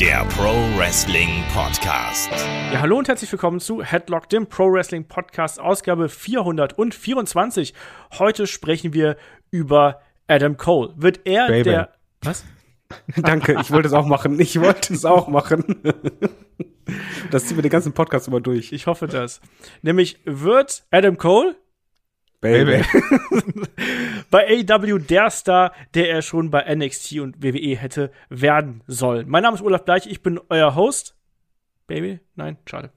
der Pro Wrestling Podcast. Ja, hallo und herzlich willkommen zu Headlock, dem Pro Wrestling Podcast, Ausgabe 424. Heute sprechen wir über Adam Cole. Wird er Baby. der. Was? Danke, ich wollte es auch machen. Ich wollte es auch machen. Das ziehen wir den ganzen Podcast immer durch. Ich hoffe das. Nämlich wird Adam Cole Baby. bei AEW der Star, der er schon bei NXT und WWE hätte werden sollen. Mein Name ist Olaf Bleich, ich bin euer Host. Baby? Nein, schade.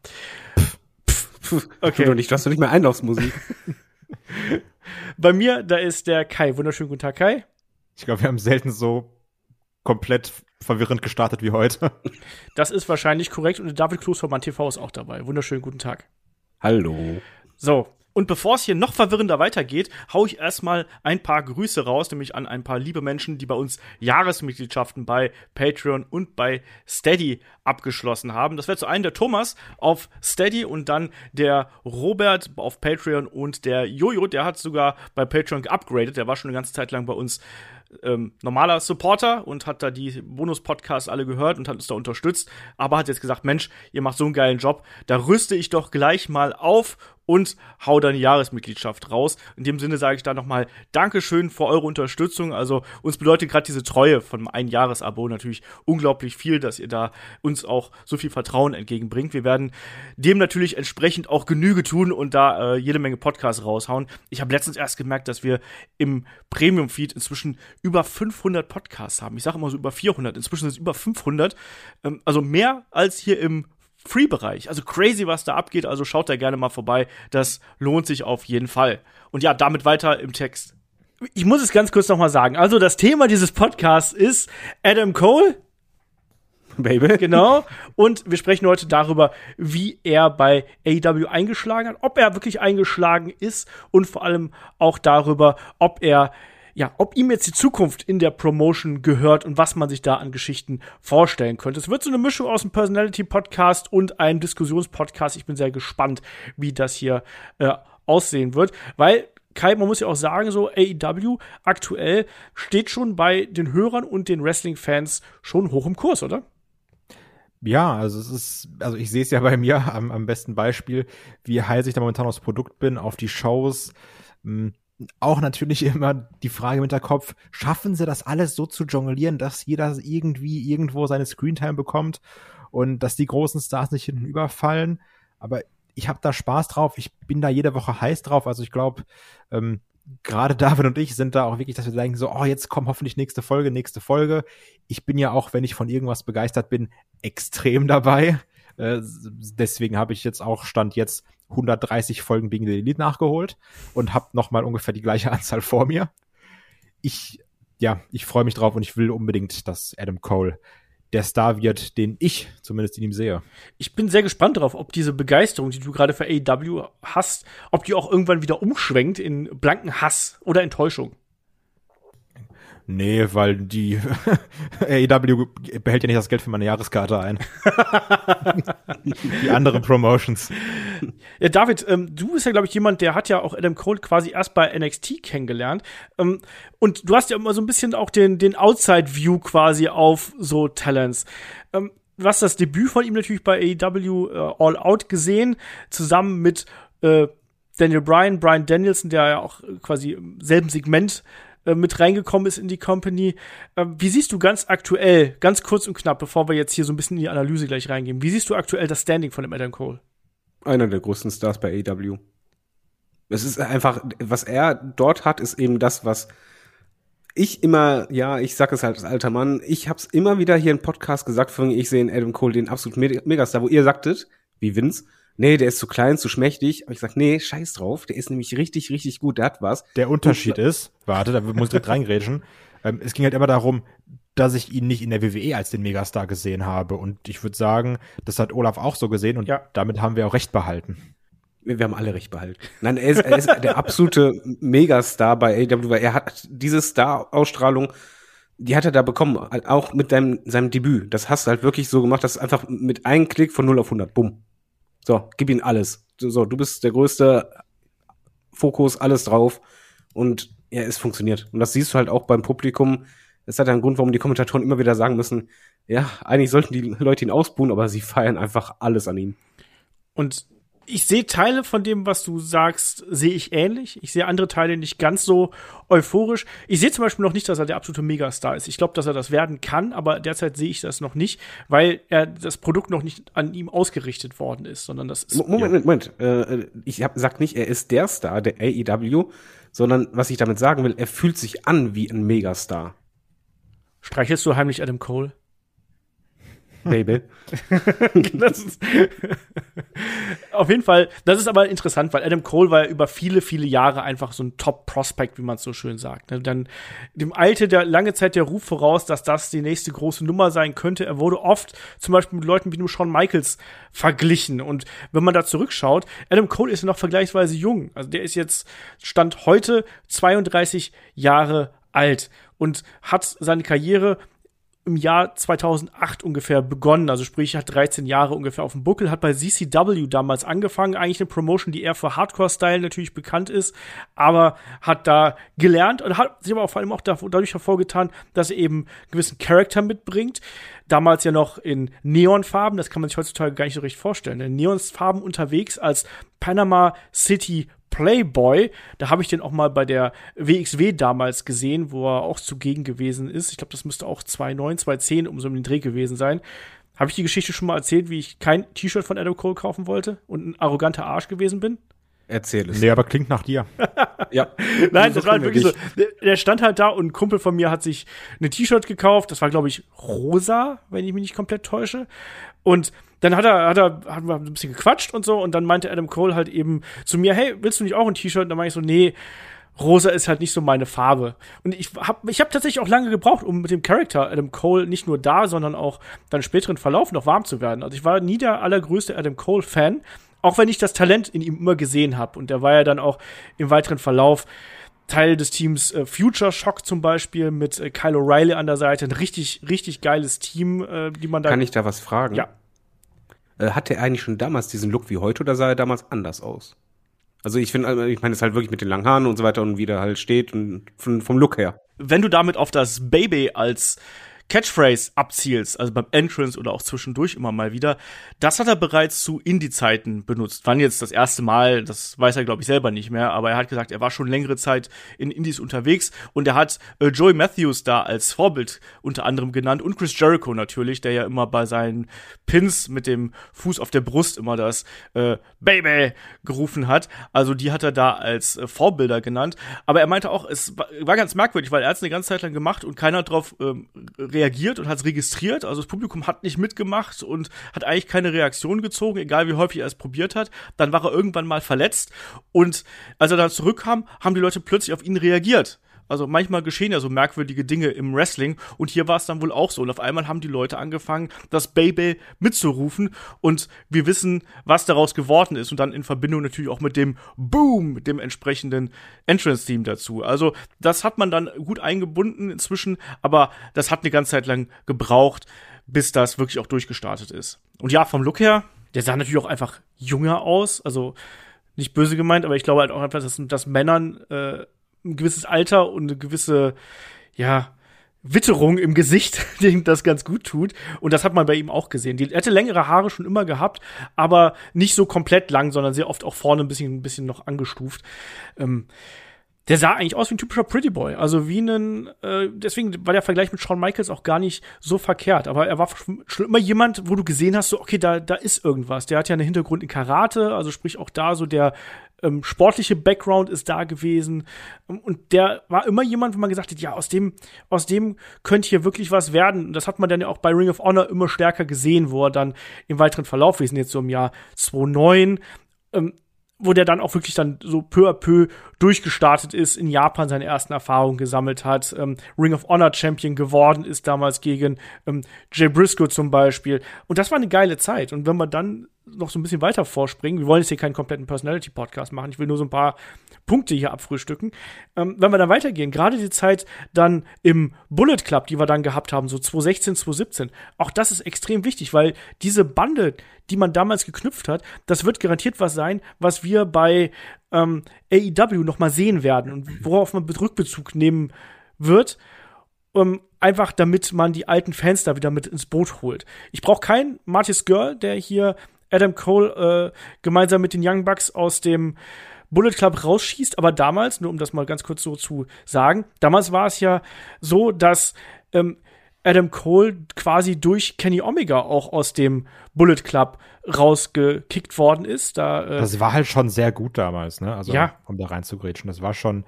Okay. Du nicht, du hast doch nicht mehr Einlaufsmusik. Bei mir, da ist der Kai. Wunderschönen guten Tag, Kai. Ich glaube, wir haben selten so komplett verwirrend gestartet wie heute. Das ist wahrscheinlich korrekt und der David Klus von Mann TV ist auch dabei. Wunderschönen guten Tag. Hallo. So, und bevor es hier noch verwirrender weitergeht, hau ich erstmal ein paar Grüße raus, nämlich an ein paar liebe Menschen, die bei uns Jahresmitgliedschaften bei Patreon und bei Steady abgeschlossen haben. Das wäre zu einem der Thomas auf Steady und dann der Robert auf Patreon und der Jojo, der hat sogar bei Patreon geupgradet. Der war schon eine ganze Zeit lang bei uns ähm, normaler Supporter und hat da die Bonus-Podcasts alle gehört und hat uns da unterstützt, aber hat jetzt gesagt, Mensch, ihr macht so einen geilen Job, da rüste ich doch gleich mal auf und hau die Jahresmitgliedschaft raus. In dem Sinne sage ich da nochmal Dankeschön für eure Unterstützung. Also uns bedeutet gerade diese Treue von einem Jahresabo natürlich unglaublich viel, dass ihr da uns auch so viel Vertrauen entgegenbringt. Wir werden dem natürlich entsprechend auch Genüge tun und da äh, jede Menge Podcasts raushauen. Ich habe letztens erst gemerkt, dass wir im Premium-Feed inzwischen über 500 Podcasts haben. Ich sage immer so über 400. Inzwischen sind es über 500. Ähm, also mehr als hier im Free-Bereich. Also crazy, was da abgeht. Also schaut da gerne mal vorbei. Das lohnt sich auf jeden Fall. Und ja, damit weiter im Text. Ich muss es ganz kurz nochmal sagen. Also das Thema dieses Podcasts ist Adam Cole. Baby. Genau. Und wir sprechen heute darüber, wie er bei AEW eingeschlagen hat, ob er wirklich eingeschlagen ist und vor allem auch darüber, ob er ja, ob ihm jetzt die Zukunft in der Promotion gehört und was man sich da an Geschichten vorstellen könnte. Es wird so eine Mischung aus einem Personality-Podcast und einem Diskussionspodcast. Ich bin sehr gespannt, wie das hier äh, aussehen wird, weil Kai, man muss ja auch sagen, so AEW aktuell steht schon bei den Hörern und den Wrestling-Fans schon hoch im Kurs, oder? Ja, also es ist, also ich sehe es ja bei mir am, am besten Beispiel, wie heiß ich da momentan aufs Produkt bin, auf die Shows. Auch natürlich immer die Frage im Hinterkopf, schaffen sie das alles so zu jonglieren, dass jeder irgendwie irgendwo seine Screentime bekommt und dass die großen Stars nicht hinten überfallen. Aber ich habe da Spaß drauf, ich bin da jede Woche heiß drauf. Also ich glaube, ähm, gerade David und ich sind da auch wirklich, dass wir denken so, oh, jetzt kommt hoffentlich nächste Folge, nächste Folge. Ich bin ja auch, wenn ich von irgendwas begeistert bin, extrem dabei. Äh, deswegen habe ich jetzt auch Stand jetzt 130 Folgen Being the Elite nachgeholt und habe noch mal ungefähr die gleiche Anzahl vor mir. Ich, ja, ich freue mich drauf und ich will unbedingt, dass Adam Cole der Star wird, den ich zumindest in ihm sehe. Ich bin sehr gespannt darauf, ob diese Begeisterung, die du gerade für AEW hast, ob die auch irgendwann wieder umschwenkt in blanken Hass oder Enttäuschung. Nee, weil die AEW behält ja nicht das Geld für meine Jahreskarte ein. die anderen Promotions. Ja, David, ähm, du bist ja, glaube ich, jemand, der hat ja auch Adam Cole quasi erst bei NXT kennengelernt. Ähm, und du hast ja immer so ein bisschen auch den, den Outside-View quasi auf so Talents. Ähm, du hast das Debüt von ihm natürlich bei AEW äh, All Out gesehen, zusammen mit äh, Daniel Bryan, Brian Danielson, der ja auch quasi im selben Segment äh, mit reingekommen ist in die Company. Ähm, wie siehst du ganz aktuell, ganz kurz und knapp, bevor wir jetzt hier so ein bisschen in die Analyse gleich reingehen, wie siehst du aktuell das Standing von dem Adam Cole? Einer der größten Stars bei AEW. Es ist einfach, was er dort hat, ist eben das, was ich immer, ja, ich sag es halt als alter Mann, ich hab's immer wieder hier im Podcast gesagt, ich sehe in Adam Cole den absoluten Megastar, wo ihr sagtet, wie Vince, nee, der ist zu klein, zu schmächtig. Aber ich sag, nee, scheiß drauf, der ist nämlich richtig, richtig gut, der hat was. Der Unterschied Und, ist, warte, da muss ich direkt reingrätschen, ähm, es ging halt immer darum, dass ich ihn nicht in der WWE als den Megastar gesehen habe. Und ich würde sagen, das hat Olaf auch so gesehen und ja. damit haben wir auch recht behalten. Wir, wir haben alle recht behalten. Nein, er ist, er ist der absolute Megastar bei AEW, weil er hat diese Star-Ausstrahlung, die hat er da bekommen, auch mit deinem, seinem Debüt. Das hast du halt wirklich so gemacht, dass einfach mit einem Klick von 0 auf 100, bumm. So, gib ihm alles. So, du bist der größte Fokus, alles drauf. Und ja, es funktioniert. Und das siehst du halt auch beim Publikum. Es hat einen Grund, warum die Kommentatoren immer wieder sagen müssen, ja, eigentlich sollten die Leute ihn ausbuhen, aber sie feiern einfach alles an ihm. Und ich sehe Teile von dem, was du sagst, sehe ich ähnlich. Ich sehe andere Teile nicht ganz so euphorisch. Ich sehe zum Beispiel noch nicht, dass er der absolute Megastar ist. Ich glaube, dass er das werden kann, aber derzeit sehe ich das noch nicht, weil er das Produkt noch nicht an ihm ausgerichtet worden ist, sondern das ist. Moment, ja. Moment, Äh, ich hab, sag nicht, er ist der Star der AEW, sondern was ich damit sagen will, er fühlt sich an wie ein Megastar. Streichelst du heimlich Adam Cole? Baby. ist, auf jeden Fall, das ist aber interessant, weil Adam Cole war ja über viele, viele Jahre einfach so ein Top-Prospect, wie man es so schön sagt. Ne? Dann dem eilte der lange Zeit der Ruf voraus, dass das die nächste große Nummer sein könnte. Er wurde oft zum Beispiel mit Leuten wie dem Shawn Michaels verglichen. Und wenn man da zurückschaut, Adam Cole ist ja noch vergleichsweise jung. Also der ist jetzt, stand heute 32 Jahre alt und hat seine Karriere im Jahr 2008 ungefähr begonnen, also sprich, hat 13 Jahre ungefähr auf dem Buckel, hat bei CCW damals angefangen, eigentlich eine Promotion, die eher für Hardcore-Style natürlich bekannt ist, aber hat da gelernt und hat sich aber auch vor allem auch dadurch hervorgetan, dass er eben gewissen Charakter mitbringt. Damals ja noch in Neonfarben, das kann man sich heutzutage gar nicht so richtig vorstellen. In Neonfarben unterwegs als Panama City Playboy. Da habe ich den auch mal bei der WXW damals gesehen, wo er auch zugegen gewesen ist. Ich glaube, das müsste auch 2009, 2010 um so einen Dreh gewesen sein. Habe ich die Geschichte schon mal erzählt, wie ich kein T-Shirt von Adam Cole kaufen wollte und ein arroganter Arsch gewesen bin? Erzähl es. Nee, aber klingt nach dir. ja. Nein, das war halt wirklich so. Der stand halt da und ein Kumpel von mir hat sich eine T-Shirt gekauft. Das war, glaube ich, rosa, wenn ich mich nicht komplett täusche. Und dann hat er, hat er, hat wir ein bisschen gequatscht und so und dann meinte Adam Cole halt eben zu mir, hey, willst du nicht auch ein T-Shirt? Und dann meinte ich so, nee, rosa ist halt nicht so meine Farbe. Und ich habe ich hab tatsächlich auch lange gebraucht, um mit dem Charakter Adam Cole nicht nur da, sondern auch dann späteren Verlauf noch warm zu werden. Also ich war nie der allergrößte Adam Cole-Fan, auch wenn ich das Talent in ihm immer gesehen habe. Und der war ja dann auch im weiteren Verlauf Teil des Teams äh, Future Shock zum Beispiel mit äh, Kyle O'Reilly an der Seite. Ein richtig, richtig geiles Team, äh, die man da. Kann ich da was fragen? Ja. Äh, hatte er eigentlich schon damals diesen Look wie heute oder sah er damals anders aus? Also ich finde, ich meine es halt wirklich mit den langen Haaren und so weiter und wie der halt steht und vom Look her. Wenn du damit auf das Baby als Catchphrase abzielst, also beim Entrance oder auch zwischendurch immer mal wieder, das hat er bereits zu Indie-Zeiten benutzt. Wann jetzt das erste Mal, das weiß er, glaube ich, selber nicht mehr, aber er hat gesagt, er war schon längere Zeit in Indies unterwegs und er hat äh, Joey Matthews da als Vorbild unter anderem genannt und Chris Jericho natürlich, der ja immer bei seinen Pins mit dem Fuß auf der Brust immer das äh, Baby gerufen hat. Also die hat er da als äh, Vorbilder genannt. Aber er meinte auch, es war, war ganz merkwürdig, weil er hat es eine ganze Zeit lang gemacht und keiner drauf ähm, und hat es registriert. Also das Publikum hat nicht mitgemacht und hat eigentlich keine Reaktion gezogen, egal wie häufig er es probiert hat. Dann war er irgendwann mal verletzt und als er dann zurückkam, haben die Leute plötzlich auf ihn reagiert. Also manchmal geschehen ja so merkwürdige Dinge im Wrestling und hier war es dann wohl auch so. Und auf einmal haben die Leute angefangen, das Baby mitzurufen und wir wissen, was daraus geworden ist und dann in Verbindung natürlich auch mit dem Boom, dem entsprechenden Entrance-Team dazu. Also das hat man dann gut eingebunden inzwischen, aber das hat eine ganze Zeit lang gebraucht, bis das wirklich auch durchgestartet ist. Und ja, vom Look her, der sah natürlich auch einfach jünger aus, also nicht böse gemeint, aber ich glaube halt auch einfach, dass, dass Männern äh, ein gewisses Alter und eine gewisse, ja, Witterung im Gesicht, die das ganz gut tut. Und das hat man bei ihm auch gesehen. Die, er hatte längere Haare schon immer gehabt, aber nicht so komplett lang, sondern sehr oft auch vorne ein bisschen, ein bisschen noch angestuft. Ähm, der sah eigentlich aus wie ein typischer Pretty Boy. Also wie ein, äh, deswegen war der Vergleich mit Shawn Michaels auch gar nicht so verkehrt. Aber er war schon immer jemand, wo du gesehen hast, so, okay, da, da ist irgendwas. Der hat ja einen Hintergrund in Karate, also sprich auch da so der ähm, sportliche Background ist da gewesen. Und der war immer jemand, wo man gesagt hat, ja, aus dem, aus dem könnte hier wirklich was werden. Und das hat man dann ja auch bei Ring of Honor immer stärker gesehen, wo er dann im weiteren Verlauf, wir sind jetzt so im Jahr 2009, ähm, wo der dann auch wirklich dann so peu à peu durchgestartet ist, in Japan seine ersten Erfahrungen gesammelt hat, ähm, Ring of Honor Champion geworden ist damals gegen ähm, Jay Briscoe zum Beispiel. Und das war eine geile Zeit. Und wenn man dann noch so ein bisschen weiter vorspringen. Wir wollen jetzt hier keinen kompletten Personality-Podcast machen. Ich will nur so ein paar Punkte hier abfrühstücken. Ähm, wenn wir dann weitergehen, gerade die Zeit dann im Bullet Club, die wir dann gehabt haben, so 2016, 2017, auch das ist extrem wichtig, weil diese Bande, die man damals geknüpft hat, das wird garantiert was sein, was wir bei ähm, AEW noch mal sehen werden und worauf man Rückbezug nehmen wird. ähm, einfach damit man die alten Fans da wieder mit ins Boot holt. Ich brauche keinen Martis Girl, der hier Adam Cole äh, gemeinsam mit den Young Bucks aus dem Bullet Club rausschießt, aber damals, nur um das mal ganz kurz so zu sagen, damals war es ja so, dass ähm, Adam Cole quasi durch Kenny Omega auch aus dem Bullet Club rausgekickt worden ist. Da, äh das war halt schon sehr gut damals, ne? Also, ja. um da reinzugrätschen. Das war schon.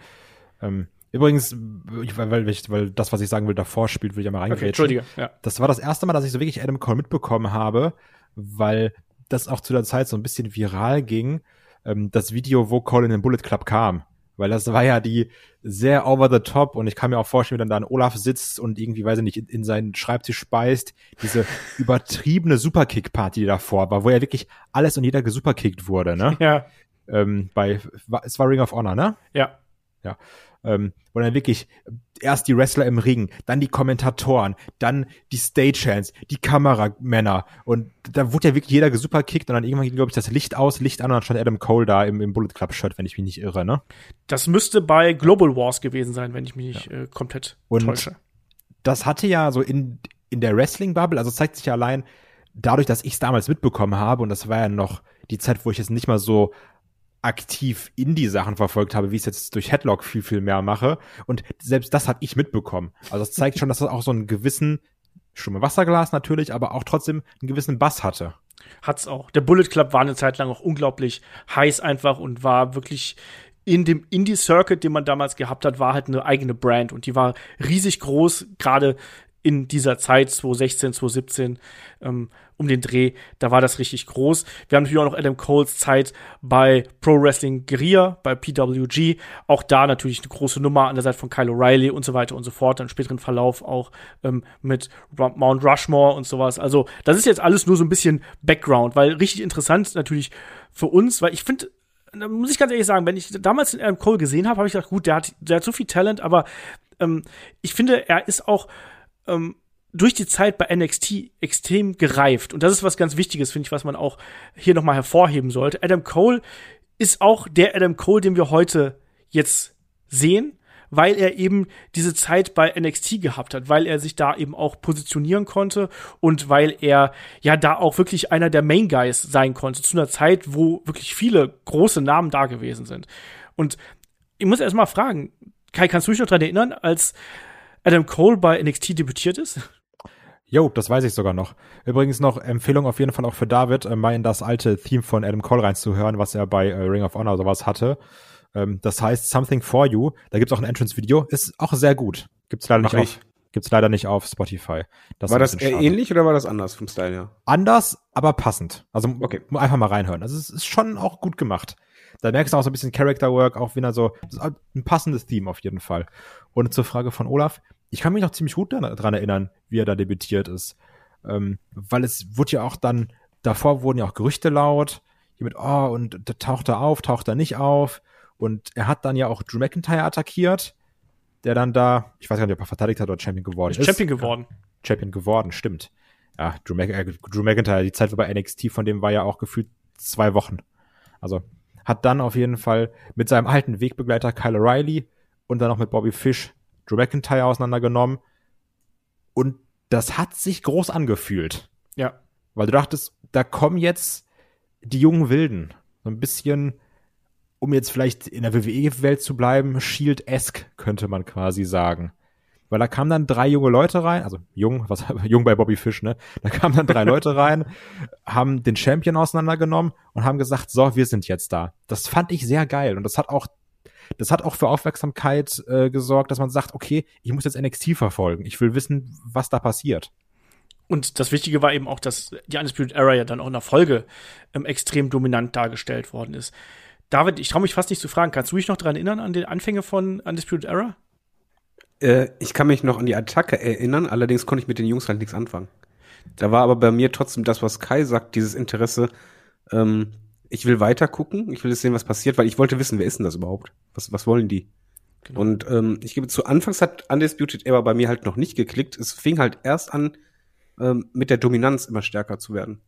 Ähm, übrigens, weil, weil, weil das, was ich sagen will, davor spielt, will ich ja mal reingrätschen. Okay, Entschuldige, ja. Das war das erste Mal, dass ich so wirklich Adam Cole mitbekommen habe, weil das auch zu der Zeit so ein bisschen viral ging. Ähm, das Video, wo Cole in den Bullet Club kam. Weil das war ja die sehr over the top und ich kann mir auch vorstellen, wie dann da ein Olaf sitzt und irgendwie, weiß ich nicht, in, in seinen Schreibtisch speist. Diese übertriebene Superkick-Party, die davor war, wo ja wirklich alles und jeder gesuperkickt wurde, ne? Ja. Ähm, bei, es war Ring of Honor, ne? Ja. Ja. Ähm, wo dann wirklich erst die Wrestler im Ring, dann die Kommentatoren, dann die Stagehands, die Kameramänner und da wurde ja wirklich jeder gesuperkickt und dann irgendwann ging, glaube ich, das Licht aus, Licht an und dann stand Adam Cole da im, im Bullet Club Shirt, wenn ich mich nicht irre, ne? Das müsste bei Global Wars gewesen sein, wenn ich mich nicht ja. äh, komplett und täusche. Das hatte ja so in, in der Wrestling-Bubble, also zeigt sich ja allein dadurch, dass ich es damals mitbekommen habe und das war ja noch die Zeit, wo ich es nicht mal so aktiv Indie-Sachen verfolgt habe, wie ich es jetzt durch Headlock viel, viel mehr mache. Und selbst das habe ich mitbekommen. Also das zeigt schon, dass das auch so einen gewissen, schon mal Wasserglas natürlich, aber auch trotzdem einen gewissen Bass hatte. Hat's auch. Der Bullet Club war eine Zeit lang auch unglaublich heiß einfach und war wirklich in dem Indie-Circuit, den man damals gehabt hat, war halt eine eigene Brand und die war riesig groß, gerade in dieser Zeit, 2016, 2017, ähm, um den Dreh, da war das richtig groß. Wir haben natürlich auch noch Adam Coles Zeit bei Pro Wrestling Guerilla, bei PWG. Auch da natürlich eine große Nummer an der Seite von Kyle O'Reilly und so weiter und so fort. Dann späteren Verlauf auch ähm, mit Mount Rushmore und sowas. Also, das ist jetzt alles nur so ein bisschen Background, weil richtig interessant natürlich für uns, weil ich finde, da muss ich ganz ehrlich sagen, wenn ich damals den Adam Cole gesehen habe, habe ich gedacht, gut, der hat, der hat so viel Talent, aber ähm, ich finde, er ist auch ähm, durch die Zeit bei NXT extrem gereift. Und das ist was ganz Wichtiges, finde ich, was man auch hier nochmal hervorheben sollte. Adam Cole ist auch der Adam Cole, den wir heute jetzt sehen, weil er eben diese Zeit bei NXT gehabt hat, weil er sich da eben auch positionieren konnte und weil er ja da auch wirklich einer der Main Guys sein konnte, zu einer Zeit, wo wirklich viele große Namen da gewesen sind. Und ich muss erst mal fragen, Kai, kannst du dich noch daran erinnern, als Adam Cole bei NXT debütiert ist? Jo, das weiß ich sogar noch. Übrigens noch Empfehlung auf jeden Fall auch für David, äh, mal in das alte Theme von Adam Cole reinzuhören, was er bei äh, Ring of Honor sowas hatte. Ähm, das heißt Something for You. Da gibt's auch ein Entrance-Video. Ist auch sehr gut. Gibt's leider Mach nicht ich. auf. Gibt's leider nicht auf Spotify. Das war das eher ähnlich oder war das anders vom Style her? Anders, aber passend. Also okay. einfach mal reinhören. Also es ist schon auch gut gemacht. Da merkst du auch so ein bisschen Character Work, auch wieder so ein passendes Theme auf jeden Fall. Und zur Frage von Olaf, ich kann mich noch ziemlich gut daran erinnern, wie er da debütiert ist. Ähm, weil es wurde ja auch dann, davor wurden ja auch Gerüchte laut, hier mit, oh, und da taucht er auf, taucht er nicht auf. Und er hat dann ja auch Drew McIntyre attackiert, der dann da, ich weiß gar nicht, ob er verteidigt hat oder Champion geworden ist. Champion geworden. Champion geworden, stimmt. Ja, Drew, Mac äh, Drew McIntyre, die Zeit war bei NXT, von dem war ja auch gefühlt zwei Wochen. Also hat dann auf jeden Fall mit seinem alten Wegbegleiter Kyle O'Reilly und dann auch mit Bobby Fish Drew McIntyre auseinandergenommen. Und das hat sich groß angefühlt. Ja. Weil du dachtest, da kommen jetzt die jungen Wilden. So ein bisschen, um jetzt vielleicht in der WWE-Welt zu bleiben, Shield-esque, könnte man quasi sagen. Weil da kamen dann drei junge Leute rein, also jung, was, jung bei Bobby Fish, ne? Da kamen dann drei Leute rein, haben den Champion auseinandergenommen und haben gesagt, so, wir sind jetzt da. Das fand ich sehr geil und das hat auch das hat auch für Aufmerksamkeit äh, gesorgt, dass man sagt, okay, ich muss jetzt NXT verfolgen. Ich will wissen, was da passiert. Und das Wichtige war eben auch, dass die Undisputed Era ja dann auch in der Folge ähm, extrem dominant dargestellt worden ist. David, ich traue mich fast nicht zu fragen, kannst du dich noch daran erinnern, an die Anfänge von Undisputed Era? Äh, ich kann mich noch an die Attacke erinnern, allerdings konnte ich mit den Jungs halt nichts anfangen. Da war aber bei mir trotzdem das, was Kai sagt, dieses Interesse, ähm, ich will weiter gucken, ich will jetzt sehen, was passiert, weil ich wollte wissen, wer ist denn das überhaupt? Was, was wollen die? Genau. Und ähm, ich gebe zu, Anfangs hat Undisputed Era bei mir halt noch nicht geklickt. Es fing halt erst an, ähm, mit der Dominanz immer stärker zu werden.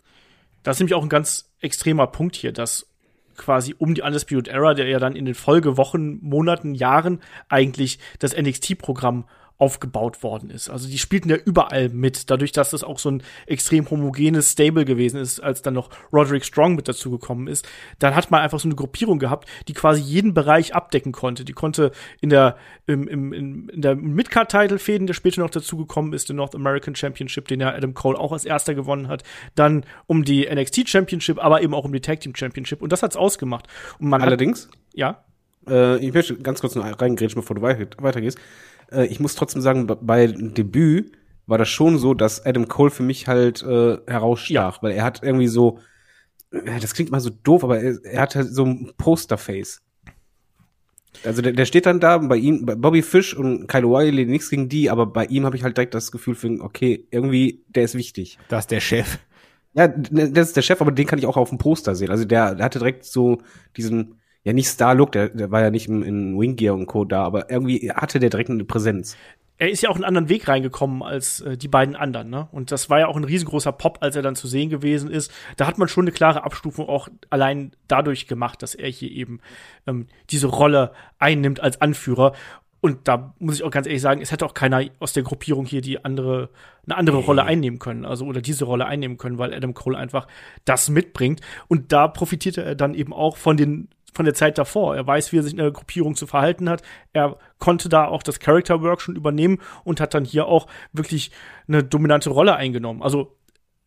Das ist nämlich auch ein ganz extremer Punkt hier, dass quasi um die Undisputed Era, der ja dann in den Folgewochen, Monaten, Jahren eigentlich das NXT-Programm aufgebaut worden ist. Also die spielten ja überall mit, dadurch, dass das auch so ein extrem homogenes Stable gewesen ist, als dann noch Roderick Strong mit dazu gekommen ist. Dann hat man einfach so eine Gruppierung gehabt, die quasi jeden Bereich abdecken konnte. Die konnte in der im, im, in der Midcard-Title-Fäden, der später noch dazu gekommen ist, den North American Championship, den ja Adam Cole auch als erster gewonnen hat, dann um die NXT Championship, aber eben auch um die Tag Team Championship. Und das hat's ausgemacht. Und man Allerdings, hat, ja. Äh, ich möchte ganz kurz noch reingrätschen, bevor du weitergehst. Äh, ich muss trotzdem sagen, bei Debüt war das schon so, dass Adam Cole für mich halt äh, herausstach, ja. weil er hat irgendwie so, äh, das klingt mal so doof, aber er, er hat halt so ein Posterface. Also der, der steht dann da, bei ihm, bei Bobby Fish und Kyle O'Reilly, nichts gegen die, aber bei ihm habe ich halt direkt das Gefühl für, okay, irgendwie, der ist wichtig. Das ist der Chef. Ja, das ist der Chef, aber den kann ich auch auf dem Poster sehen. Also der, der hatte direkt so diesen, ja nicht Star-Look, der, der war ja nicht in, in Wing Gear und Co. da, aber irgendwie hatte der direkt eine Präsenz. Er ist ja auch einen anderen Weg reingekommen als äh, die beiden anderen, ne? Und das war ja auch ein riesengroßer Pop, als er dann zu sehen gewesen ist. Da hat man schon eine klare Abstufung auch allein dadurch gemacht, dass er hier eben ähm, diese Rolle einnimmt als Anführer. Und da muss ich auch ganz ehrlich sagen, es hätte auch keiner aus der Gruppierung hier die andere, eine andere nee. Rolle einnehmen können, also oder diese Rolle einnehmen können, weil Adam Cole einfach das mitbringt. Und da profitierte er dann eben auch von den von der Zeit davor. Er weiß, wie er sich in der Gruppierung zu verhalten hat. Er konnte da auch das Character Work schon übernehmen und hat dann hier auch wirklich eine dominante Rolle eingenommen. Also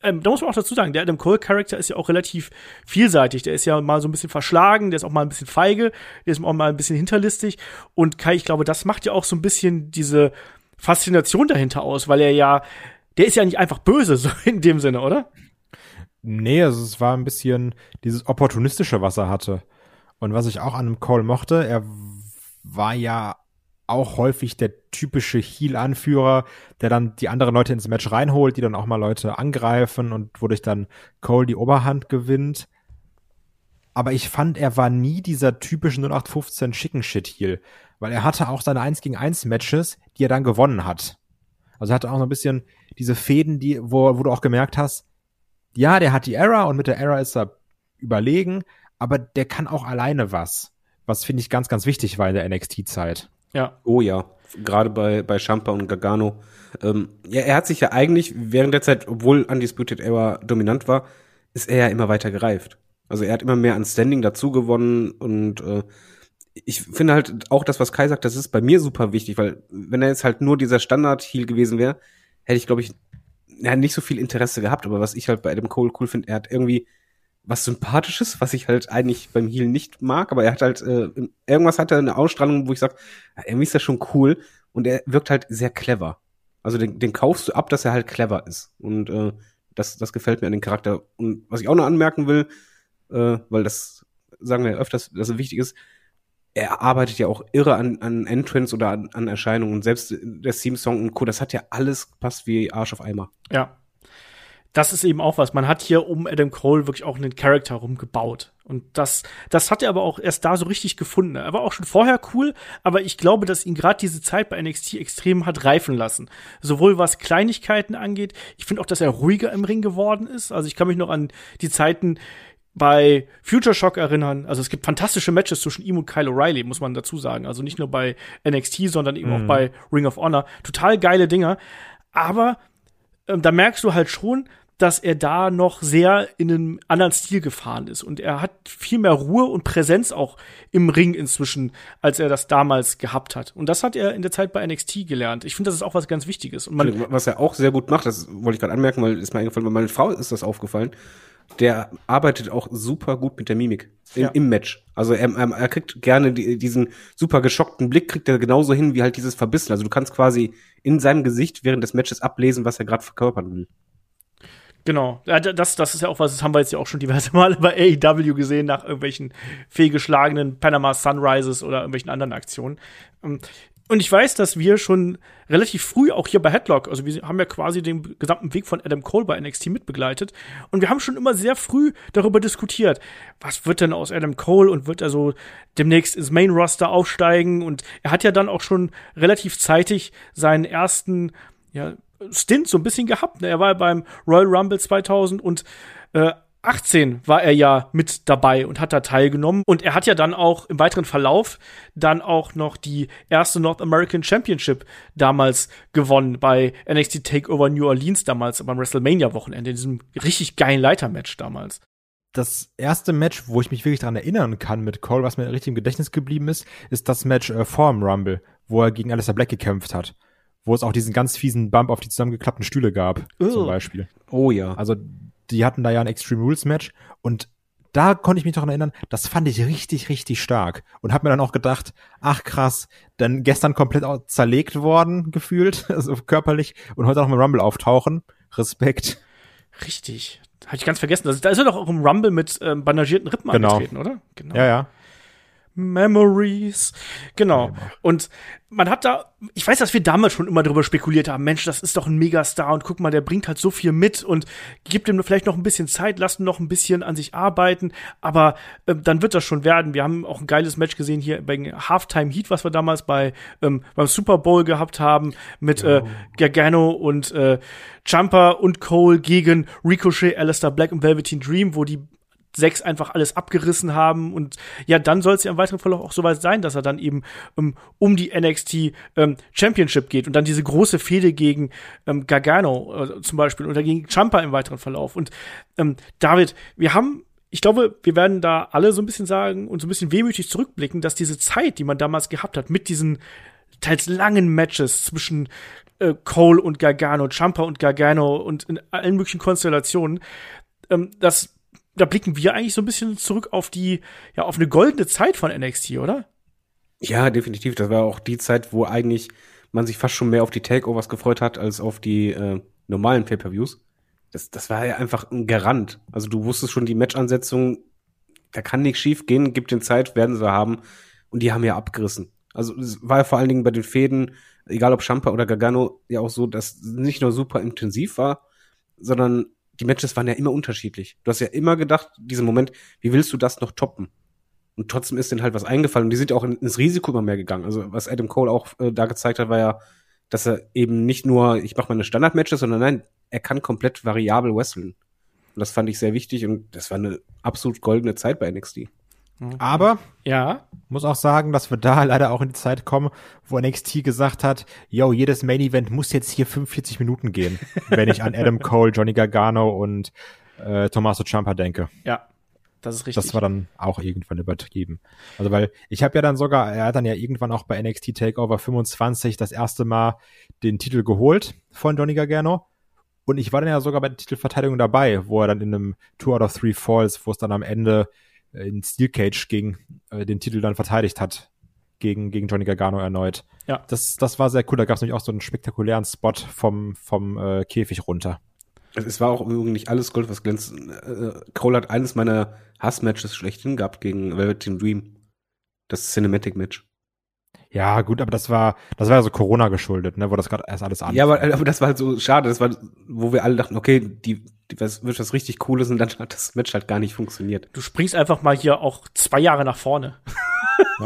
ähm, da muss man auch dazu sagen, der Adam Cole Charakter ist ja auch relativ vielseitig. Der ist ja mal so ein bisschen verschlagen, der ist auch mal ein bisschen feige, der ist auch mal ein bisschen hinterlistig. Und Kai, ich glaube, das macht ja auch so ein bisschen diese Faszination dahinter aus, weil er ja, der ist ja nicht einfach böse, so in dem Sinne, oder? Nee, also es war ein bisschen dieses opportunistische, was er hatte. Und was ich auch an einem Cole mochte, er war ja auch häufig der typische Heel-Anführer, der dann die anderen Leute ins Match reinholt, die dann auch mal Leute angreifen und wodurch dann Cole die Oberhand gewinnt. Aber ich fand, er war nie dieser typische 0815 Chicken Shit Heel, weil er hatte auch seine 1 gegen 1 Matches, die er dann gewonnen hat. Also er hatte auch so ein bisschen diese Fäden, die, wo, wo du auch gemerkt hast, ja, der hat die Error und mit der Error ist er überlegen, aber der kann auch alleine was. Was finde ich ganz, ganz wichtig war in der NXT-Zeit. Ja. Oh ja. Gerade bei, bei Champa und Gargano. Ähm, ja, er hat sich ja eigentlich während der Zeit, obwohl Undisputed Era dominant war, ist er ja immer weiter gereift. Also er hat immer mehr an Standing dazu gewonnen und äh, ich finde halt auch das, was Kai sagt, das ist bei mir super wichtig, weil wenn er jetzt halt nur dieser Standard-Heal gewesen wäre, hätte ich, glaube ich, ja, nicht so viel Interesse gehabt. Aber was ich halt bei Adam Cole cool finde, er hat irgendwie was Sympathisches, was ich halt eigentlich beim Heal nicht mag, aber er hat halt, äh, irgendwas hat er eine Ausstrahlung, wo ich sag, ja, irgendwie ist das schon cool und er wirkt halt sehr clever. Also den, den kaufst du ab, dass er halt clever ist. Und äh, das, das gefällt mir an dem Charakter. Und was ich auch noch anmerken will, äh, weil das sagen wir ja öfters, dass es wichtig ist, er arbeitet ja auch irre an, an Entrance oder an, an Erscheinungen. Und selbst der Theme-Song und Co., das hat ja alles passt wie Arsch auf Eimer. Ja, das ist eben auch was. Man hat hier um Adam Cole wirklich auch einen Charakter rumgebaut. Und das, das hat er aber auch erst da so richtig gefunden. Er war auch schon vorher cool, aber ich glaube, dass ihn gerade diese Zeit bei NXT extrem hat reifen lassen. Sowohl was Kleinigkeiten angeht, ich finde auch, dass er ruhiger im Ring geworden ist. Also ich kann mich noch an die Zeiten bei Future Shock erinnern. Also es gibt fantastische Matches zwischen ihm und Kyle O'Reilly, muss man dazu sagen. Also nicht nur bei NXT, sondern eben mhm. auch bei Ring of Honor. Total geile Dinger. Aber ähm, da merkst du halt schon, dass er da noch sehr in einem anderen Stil gefahren ist. Und er hat viel mehr Ruhe und Präsenz auch im Ring inzwischen, als er das damals gehabt hat. Und das hat er in der Zeit bei NXT gelernt. Ich finde, das ist auch was ganz Wichtiges. Und man was er auch sehr gut macht, das wollte ich gerade anmerken, weil ist mir eingefallen, bei meiner Frau ist das aufgefallen. Der arbeitet auch super gut mit der Mimik im, ja. im Match. Also er, er kriegt gerne die, diesen super geschockten Blick, kriegt er genauso hin wie halt dieses Verbissen. Also du kannst quasi in seinem Gesicht während des Matches ablesen, was er gerade verkörpern will. Genau. Ja, das, das ist ja auch was, das haben wir jetzt ja auch schon diverse Male bei AEW gesehen, nach irgendwelchen fehlgeschlagenen Panama Sunrises oder irgendwelchen anderen Aktionen. Ähm, und ich weiß, dass wir schon relativ früh auch hier bei Headlock, also wir haben ja quasi den gesamten Weg von Adam Cole bei NXT mitbegleitet. Und wir haben schon immer sehr früh darüber diskutiert, was wird denn aus Adam Cole und wird er so demnächst ins Main Roster aufsteigen? Und er hat ja dann auch schon relativ zeitig seinen ersten, ja, Stint so ein bisschen gehabt. Ne? Er war beim Royal Rumble 2000 und äh, 2018 war er ja mit dabei und hat da teilgenommen. Und er hat ja dann auch im weiteren Verlauf dann auch noch die erste North American Championship damals gewonnen bei NXT Takeover New Orleans damals beim WrestleMania-Wochenende, in diesem richtig geilen Leitermatch damals das erste Match, wo ich mich wirklich daran erinnern kann mit Cole, was mir richtig im Gedächtnis geblieben ist, ist das Match äh, vor dem Rumble, wo er gegen Alistair Black gekämpft hat. Wo es auch diesen ganz fiesen Bump auf die zusammengeklappten Stühle gab, oh. zum Beispiel. Oh ja. Also die hatten da ja ein Extreme Rules Match und da konnte ich mich daran erinnern, das fand ich richtig, richtig stark. Und habe mir dann auch gedacht, ach krass, dann gestern komplett zerlegt worden, gefühlt, also körperlich, und heute auch im Rumble auftauchen. Respekt. Richtig. Hatte ich ganz vergessen. da ist er doch auch im Rumble mit ähm, bandagierten Rippen genau. angetreten, oder? Genau. Ja, ja. Memories. Genau. Und man hat da, ich weiß, dass wir damals schon immer darüber spekuliert haben, Mensch, das ist doch ein Megastar und guck mal, der bringt halt so viel mit und gibt ihm vielleicht noch ein bisschen Zeit, lasst ihn noch ein bisschen an sich arbeiten, aber äh, dann wird das schon werden. Wir haben auch ein geiles Match gesehen hier bei Halftime Heat, was wir damals bei ähm, beim Super Bowl gehabt haben mit äh, Gargano und äh, Jumper und Cole gegen Ricochet, Alistair Black und Velveteen Dream, wo die sechs einfach alles abgerissen haben. Und ja, dann soll es ja im weiteren Verlauf auch soweit sein, dass er dann eben ähm, um die NXT ähm, Championship geht und dann diese große Fehde gegen ähm, Gargano äh, zum Beispiel oder gegen Champa im weiteren Verlauf. Und ähm, David, wir haben ich glaube, wir werden da alle so ein bisschen sagen und so ein bisschen wehmütig zurückblicken, dass diese Zeit, die man damals gehabt hat, mit diesen teils langen Matches zwischen äh, Cole und Gargano, Champa und Gargano und in allen möglichen Konstellationen, ähm, dass da blicken wir eigentlich so ein bisschen zurück auf die, ja, auf eine goldene Zeit von NXT, oder? Ja, definitiv. Das war auch die Zeit, wo eigentlich man sich fast schon mehr auf die Takeovers gefreut hat, als auf die äh, normalen Pay-Per-Views. Das, das war ja einfach ein Garant. Also du wusstest schon die Match-Ansetzung, da kann nichts schief gehen, gibt den Zeit, werden sie haben. Und die haben ja abgerissen. Also es war ja vor allen Dingen bei den Fäden, egal ob Champa oder Gargano, ja auch so, dass nicht nur super intensiv war, sondern die Matches waren ja immer unterschiedlich. Du hast ja immer gedacht, diesen Moment, wie willst du das noch toppen? Und trotzdem ist denen halt was eingefallen. Und die sind ja auch ins Risiko immer mehr gegangen. Also was Adam Cole auch äh, da gezeigt hat, war ja, dass er eben nicht nur, ich mache meine Standard-Matches, sondern nein, er kann komplett variabel wresteln. Und das fand ich sehr wichtig und das war eine absolut goldene Zeit bei NXT. Mhm. Aber ja, muss auch sagen, dass wir da leider auch in die Zeit kommen, wo NXT gesagt hat, yo, jedes Main Event muss jetzt hier 45 Minuten gehen, wenn ich an Adam Cole, Johnny Gargano und äh, Tommaso Ciampa denke. Ja, das ist richtig. Das war dann auch irgendwann übertrieben. Also weil ich habe ja dann sogar, er hat dann ja irgendwann auch bei NXT Takeover 25 das erste Mal den Titel geholt von Johnny Gargano. Und ich war dann ja sogar bei der Titelverteidigung dabei, wo er dann in einem Two out of Three Falls, wo es dann am Ende in Steel Cage gegen äh, den Titel dann verteidigt hat gegen, gegen Johnny Gargano erneut. Ja. Das, das war sehr cool. Da gab es nämlich auch so einen spektakulären Spot vom, vom äh, Käfig runter. Es war auch irgendwie nicht alles Gold, was glänzt. Äh, Cole hat eines meiner Hassmatches schlechthin gehabt gegen Velvet Dream. Das Cinematic Match. Ja, gut, aber das war, das war ja so Corona geschuldet, ne, wo das gerade erst alles an. Ja, aber, aber das war halt so schade. Das war, wo wir alle dachten, okay, die was, wird was richtig Cooles und dann hat das Match halt gar nicht funktioniert. Du springst einfach mal hier auch zwei Jahre nach vorne.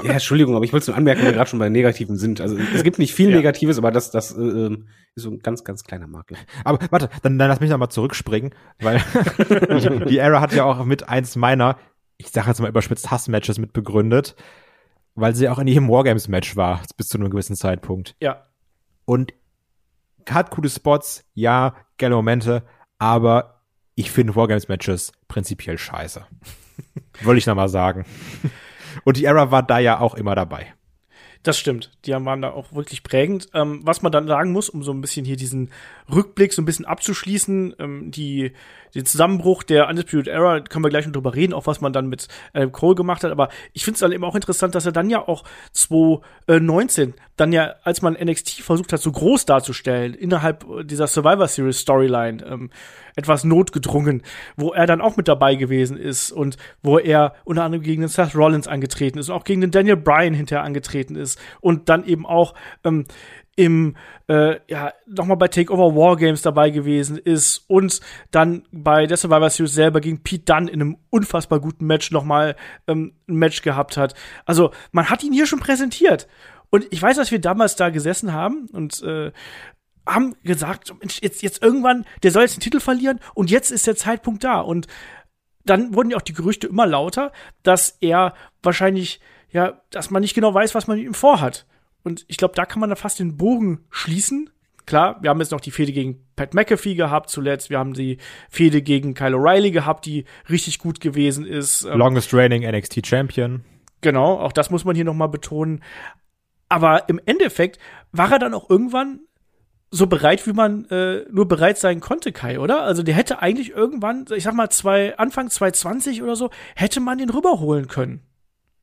ja, Entschuldigung, aber ich wollte es nur anmerken, weil wir gerade schon bei Negativen sind. Also es gibt nicht viel ja. Negatives, aber das, das äh, ähm, ist so ein ganz, ganz kleiner Makel. Aber warte, dann, dann lass mich noch mal zurückspringen, weil die Era hat ja auch mit eins meiner, ich sage jetzt mal überspitzt Hassmatches mit begründet weil sie auch in jedem Wargames-Match war, bis zu einem gewissen Zeitpunkt. Ja. Und hat coole Spots, ja, geile Momente, aber ich finde Wargames-Matches prinzipiell scheiße. Wollte ich nochmal sagen. Und die Era war da ja auch immer dabei. Das stimmt. Die waren da auch wirklich prägend. Ähm, was man dann sagen muss, um so ein bisschen hier diesen Rückblick so ein bisschen abzuschließen, ähm, die, den Zusammenbruch der Undisputed Era, können wir gleich noch drüber reden, auch was man dann mit Adam Cole gemacht hat. Aber ich finde es dann eben auch interessant, dass er dann ja auch 2019, dann ja, als man NXT versucht hat, so groß darzustellen, innerhalb dieser Survivor Series Storyline, ähm, etwas notgedrungen, wo er dann auch mit dabei gewesen ist und wo er unter anderem gegen den Seth Rollins angetreten ist und auch gegen den Daniel Bryan hinterher angetreten ist und dann eben auch ähm, im äh, ja nochmal bei Takeover Wargames dabei gewesen ist und dann bei der Survivor Series selber gegen Pete Dunne in einem unfassbar guten Match nochmal ähm, ein Match gehabt hat. Also man hat ihn hier schon präsentiert. Und ich weiß, dass wir damals da gesessen haben und äh, haben gesagt, jetzt, jetzt irgendwann, der soll jetzt den Titel verlieren und jetzt ist der Zeitpunkt da. Und dann wurden ja auch die Gerüchte immer lauter, dass er wahrscheinlich, ja, dass man nicht genau weiß, was man mit ihm vorhat. Und ich glaube, da kann man da fast den Bogen schließen. Klar, wir haben jetzt noch die Fehde gegen Pat McAfee gehabt zuletzt. Wir haben die Fehde gegen Kyle O'Reilly gehabt, die richtig gut gewesen ist. Ähm, Longest reigning NXT Champion. Genau, auch das muss man hier noch mal betonen. Aber im Endeffekt war er dann auch irgendwann so bereit, wie man äh, nur bereit sein konnte, Kai, oder? Also der hätte eigentlich irgendwann, ich sag mal, zwei, Anfang 2020 oder so, hätte man den rüberholen können.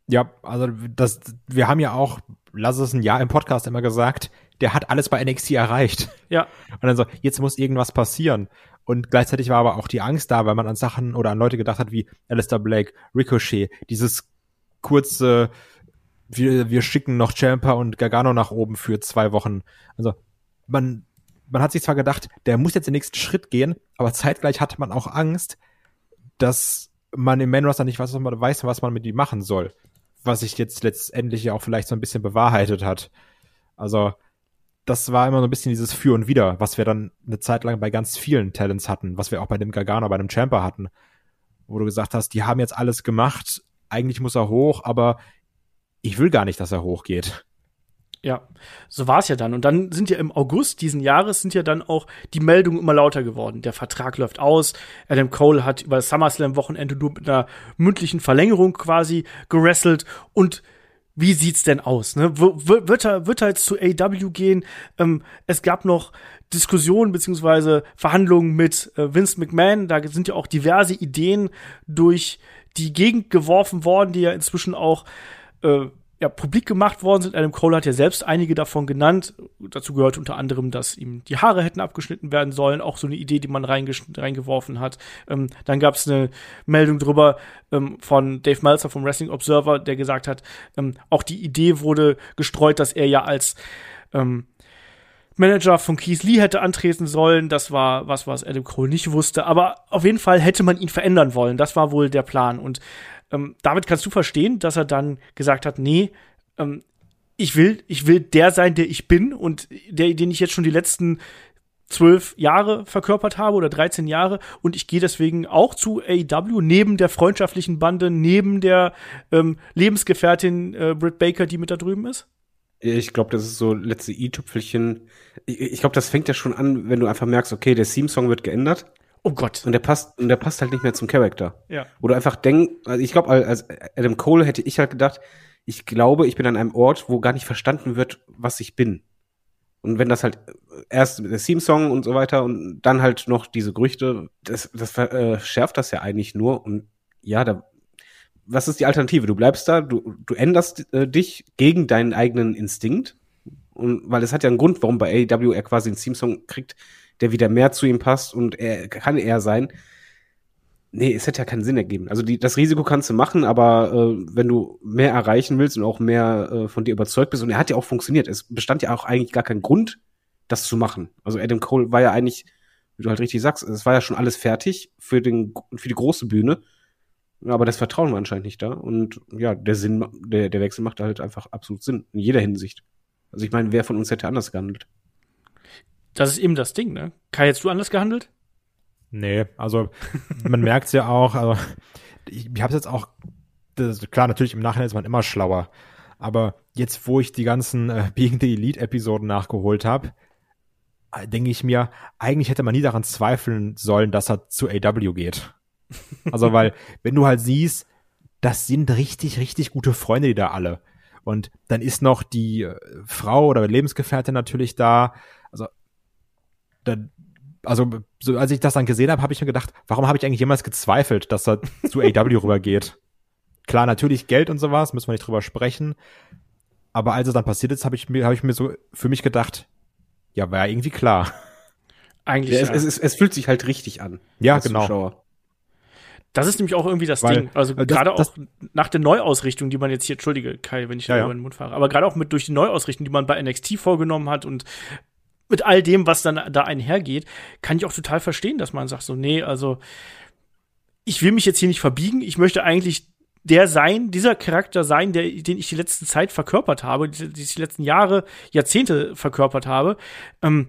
Ja, also das, wir haben ja auch, lass es ein Jahr im Podcast immer gesagt, der hat alles bei NXT erreicht. Ja. Und dann so, jetzt muss irgendwas passieren. Und gleichzeitig war aber auch die Angst da, weil man an Sachen oder an Leute gedacht hat wie Alistair Blake, Ricochet, dieses kurze, wir, wir schicken noch Champa und Gargano nach oben für zwei Wochen. Also man, man hat sich zwar gedacht, der muss jetzt den nächsten Schritt gehen, aber zeitgleich hatte man auch Angst, dass man im Man-Roster nicht weiß, was man weiß, was man mit ihm machen soll. Was sich jetzt letztendlich ja auch vielleicht so ein bisschen bewahrheitet hat. Also, das war immer so ein bisschen dieses Für und Wider, was wir dann eine Zeit lang bei ganz vielen Talents hatten, was wir auch bei dem Gargano, bei dem Champer hatten. Wo du gesagt hast, die haben jetzt alles gemacht, eigentlich muss er hoch, aber ich will gar nicht, dass er hochgeht. Ja, so war es ja dann. Und dann sind ja im August diesen Jahres sind ja dann auch die Meldungen immer lauter geworden. Der Vertrag läuft aus. Adam Cole hat über das SummerSlam-Wochenende nur mit einer mündlichen Verlängerung quasi gerasselt. Und wie sieht's denn aus? Ne? Wird er, wird er jetzt zu AW gehen? Ähm, es gab noch Diskussionen beziehungsweise Verhandlungen mit äh, Vince McMahon. Da sind ja auch diverse Ideen durch die Gegend geworfen worden, die ja inzwischen auch äh, ja, publik gemacht worden sind. Adam Cole hat ja selbst einige davon genannt. Dazu gehört unter anderem, dass ihm die Haare hätten abgeschnitten werden sollen. Auch so eine Idee, die man reingeworfen hat. Ähm, dann gab es eine Meldung drüber ähm, von Dave Meltzer vom Wrestling Observer, der gesagt hat, ähm, auch die Idee wurde gestreut, dass er ja als ähm, Manager von Keith Lee hätte antreten sollen. Das war was, was Adam Cole nicht wusste. Aber auf jeden Fall hätte man ihn verändern wollen. Das war wohl der Plan. Und ähm, damit kannst du verstehen, dass er dann gesagt hat, nee, ähm, ich will, ich will der sein, der ich bin und der, den ich jetzt schon die letzten zwölf Jahre verkörpert habe oder 13 Jahre und ich gehe deswegen auch zu AEW neben der freundschaftlichen Bande, neben der ähm, Lebensgefährtin äh, Britt Baker, die mit da drüben ist? Ich glaube, das ist so letzte i-Tüpfelchen. Ich, ich glaube, das fängt ja schon an, wenn du einfach merkst, okay, der Theme-Song wird geändert. Oh Gott. Und der passt, und der passt halt nicht mehr zum Charakter. Ja. Oder einfach denk, also ich glaube, als Adam Cole hätte ich halt gedacht, ich glaube, ich bin an einem Ort, wo gar nicht verstanden wird, was ich bin. Und wenn das halt erst der Theme-Song und so weiter und dann halt noch diese Gerüchte, das, das äh, schärft das ja eigentlich nur. Und ja, da, was ist die Alternative? Du bleibst da, du, du änderst äh, dich gegen deinen eigenen Instinkt. Und weil es hat ja einen Grund, warum bei AEW er quasi einen Theme-Song kriegt, der wieder mehr zu ihm passt und er kann er sein. Nee, es hätte ja keinen Sinn ergeben. Also die, das Risiko kannst du machen, aber äh, wenn du mehr erreichen willst und auch mehr äh, von dir überzeugt bist, und er hat ja auch funktioniert, es bestand ja auch eigentlich gar kein Grund, das zu machen. Also Adam Cole war ja eigentlich, wie du halt richtig sagst, es war ja schon alles fertig für, den, für die große Bühne. Aber das Vertrauen war anscheinend nicht da. Und ja, der Sinn, der, der Wechsel macht halt einfach absolut Sinn. In jeder Hinsicht. Also ich meine, wer von uns hätte anders gehandelt? Das ist eben das Ding, ne? Kai, hättest du anders gehandelt? Nee, also man merkt es ja auch, also ich, ich habe jetzt auch, das, klar, natürlich im Nachhinein ist man immer schlauer, aber jetzt, wo ich die ganzen äh, Being the Elite-Episoden nachgeholt habe, äh, denke ich mir, eigentlich hätte man nie daran zweifeln sollen, dass er zu AW geht. Also, weil, wenn du halt siehst, das sind richtig, richtig gute Freunde, die da alle. Und dann ist noch die äh, Frau oder Lebensgefährtin natürlich da. Also also so, als ich das dann gesehen habe, habe ich mir gedacht, warum habe ich eigentlich jemals gezweifelt, dass er zu AW rübergeht? Klar, natürlich Geld und sowas, müssen wir nicht drüber sprechen. Aber als es dann passiert ist, habe ich mir, habe ich mir so für mich gedacht, ja, war ja irgendwie klar. Eigentlich. Ja, ja. Es, es, es, fühlt sich halt richtig an. Ja, genau. Zuschauer. Das ist nämlich auch irgendwie das Weil, Ding. Also gerade auch nach der Neuausrichtung, die man jetzt hier, entschuldige Kai, wenn ich ja, ja. über den Mund fahre, aber gerade auch mit durch die Neuausrichtung, die man bei NXT vorgenommen hat und mit all dem, was dann da einhergeht, kann ich auch total verstehen, dass man sagt so, nee, also ich will mich jetzt hier nicht verbiegen, ich möchte eigentlich der sein, dieser Charakter sein, der, den ich die letzte Zeit verkörpert habe, die, die ich die letzten Jahre, Jahrzehnte verkörpert habe. Ähm,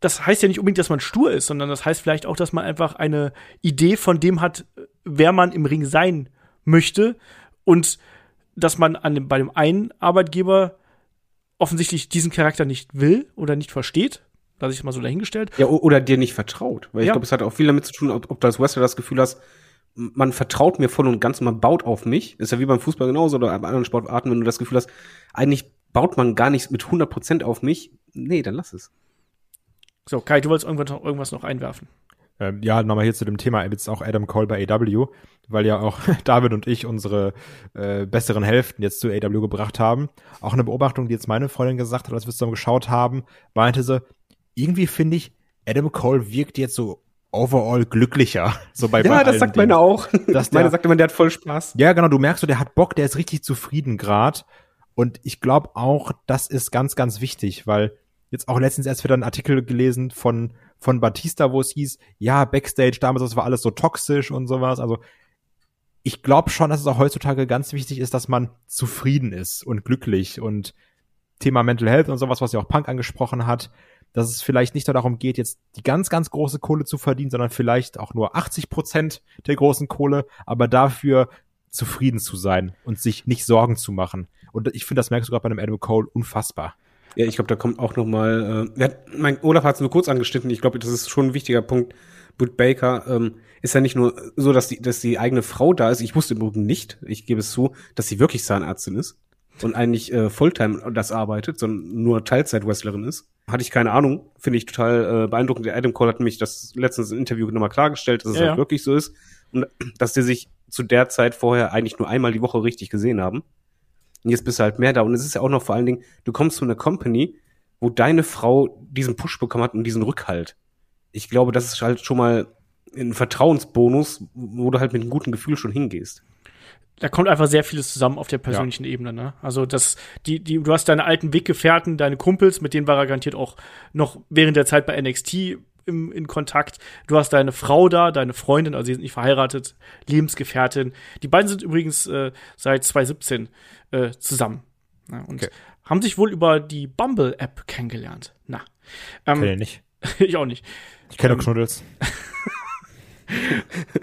das heißt ja nicht unbedingt, dass man stur ist, sondern das heißt vielleicht auch, dass man einfach eine Idee von dem hat, wer man im Ring sein möchte und dass man an dem, bei dem einen Arbeitgeber offensichtlich diesen Charakter nicht will oder nicht versteht. Lass ich es mal so dahingestellt. Ja, oder dir nicht vertraut. Weil ich Ja. glaube, es hat auch viel damit zu tun, ob, ob du als Wrestler das Gefühl hast, man vertraut mir voll und ganz, man baut auf mich. Ist ja wie beim Fußball genauso oder bei anderen Sportarten, wenn du das Gefühl hast, eigentlich baut man gar nicht mit 100% auf mich. Nee, dann lass es. So, Kai, du wolltest noch, irgendwas noch einwerfen. Ähm, ja, nochmal hier zu dem Thema, jetzt auch Adam Cole bei AW, weil ja auch David und ich unsere äh, besseren Hälften jetzt zu AW gebracht haben. Auch eine Beobachtung, die jetzt meine Freundin gesagt hat, als wir zusammen geschaut haben, meinte sie, irgendwie finde ich, Adam Cole wirkt jetzt so overall glücklicher. So bei, bei Ja, das allen sagt Dingen. meine auch. Dass meine der- sagt immer, der hat voll Spaß. Ja, genau, du merkst so, der hat Bock, der ist richtig zufrieden grad. Und ich glaube auch, das ist ganz, ganz wichtig, weil jetzt auch letztens erst wieder einen Artikel gelesen von, von Batista, wo es hieß, ja, Backstage, damals, das war alles so toxisch und sowas. Also ich glaube schon, dass es auch heutzutage ganz wichtig ist, dass man zufrieden ist und glücklich und Thema Mental Health und sowas, was ja auch Punk angesprochen hat, dass es vielleicht nicht nur darum geht, jetzt die ganz, ganz große Kohle zu verdienen, sondern vielleicht auch nur 80 Prozent der großen Kohle, aber dafür zufrieden zu sein und sich nicht Sorgen zu machen. Und ich finde, das merkst du gerade bei einem Adam Cole unfassbar. Ja, ich glaube, da kommt auch noch mal. Äh, mein Olaf hat es nur kurz angeschnitten. Ich glaube, das ist schon ein wichtiger Punkt. Britt Baker ähm, ist ja nicht nur so, dass die, dass die eigene Frau da ist. Ich wusste im Übrigen nicht, ich gebe es zu, dass sie wirklich Zahnärztin ist und eigentlich äh, Fulltime das arbeitet, sondern nur Teilzeit-Wrestlerin ist. Hatte ich keine Ahnung. Finde ich total äh, beeindruckend. Der Adam Cole hat nämlich das letztens im Interview nochmal klargestellt, dass es Ja, halt ja. wirklich so ist. Und dass die sich zu der Zeit vorher eigentlich nur einmal die Woche richtig gesehen haben. Und jetzt bist du halt mehr da. Und es ist ja auch noch vor allen Dingen, du kommst zu einer Company, wo deine Frau diesen Push bekommen hat und diesen Rückhalt. Ich glaube, das ist halt schon mal ein Vertrauensbonus, wo du halt mit einem guten Gefühl schon hingehst. da kommt einfach sehr vieles zusammen auf der persönlichen Ebene, ne? Also das, die, die, du hast deine alten Weggefährten, deine Kumpels, mit denen war er garantiert auch noch während der Zeit bei NXT im, in Kontakt. Du hast deine Frau da, deine Freundin, also sie sind nicht verheiratet, Lebensgefährtin. Die beiden sind übrigens äh, seit 2017 äh, zusammen. Ja, und Okay. haben sich wohl über die Bumble-App kennengelernt. Na. Ähm, Kenn ich nicht. ich auch nicht. Ich kenne Knuddels.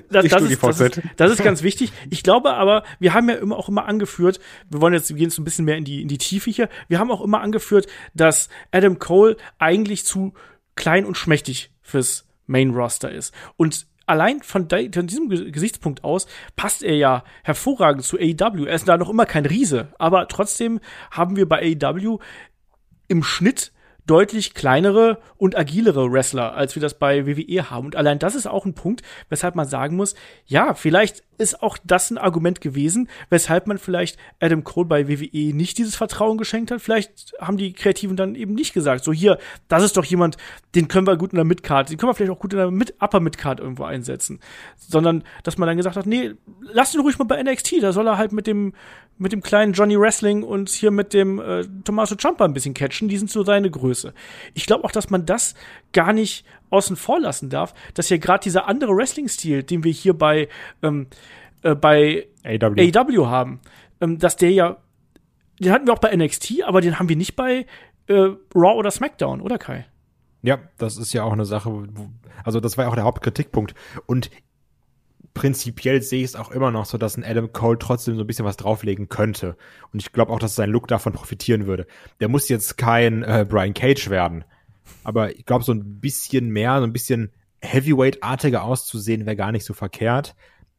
das, das, ist, das, ist, das ist ganz wichtig. Ich glaube aber, wir haben ja immer auch immer angeführt, wir wollen jetzt, wir gehen jetzt ein bisschen mehr in die, in die Tiefe hier. Wir haben auch immer angeführt, dass Adam Cole eigentlich zu klein und schmächtig fürs Main Roster ist. Und allein von, de, von diesem Ge- Gesichtspunkt aus passt er ja hervorragend zu AEW. Er ist da noch immer kein Riese, aber trotzdem haben wir bei AEW im Schnitt deutlich kleinere und agilere Wrestler, als wir das bei WWE haben. Und allein das ist auch ein Punkt, weshalb man sagen muss, ja, vielleicht ist auch das ein Argument gewesen, weshalb man vielleicht Adam Cole bei WWE nicht dieses Vertrauen geschenkt hat. Vielleicht haben die Kreativen dann eben nicht gesagt, so hier, das ist doch jemand, den können wir gut in der Midcard, den können wir vielleicht auch gut in der Mid Upper Midcard irgendwo einsetzen. Sondern, dass man dann gesagt hat, nee, lass ihn ruhig mal bei NXT, da soll er halt mit dem, mit dem kleinen Johnny Wrestling und hier mit dem äh, Tommaso Ciampa ein bisschen catchen, die sind so seine Größe. Ich glaube auch, dass man das gar nicht außen vor lassen darf, dass hier gerade dieser andere Wrestling-Stil, den wir hier bei, ähm, äh, bei AW. AEW haben, ähm, dass der ja, den hatten wir auch bei NXT, aber den haben wir nicht bei äh, Raw oder SmackDown, oder Kai? Ja, das ist ja auch eine Sache, wo, also das war ja auch der Hauptkritikpunkt. Und prinzipiell sehe ich es auch immer noch so, dass ein Adam Cole trotzdem so ein bisschen was drauflegen könnte. Und ich glaube auch, dass sein Look davon profitieren würde. Der muss jetzt kein äh, Brian Cage werden. Aber ich glaube, so ein bisschen mehr, so ein bisschen Heavyweight-artiger auszusehen, wäre gar nicht so verkehrt.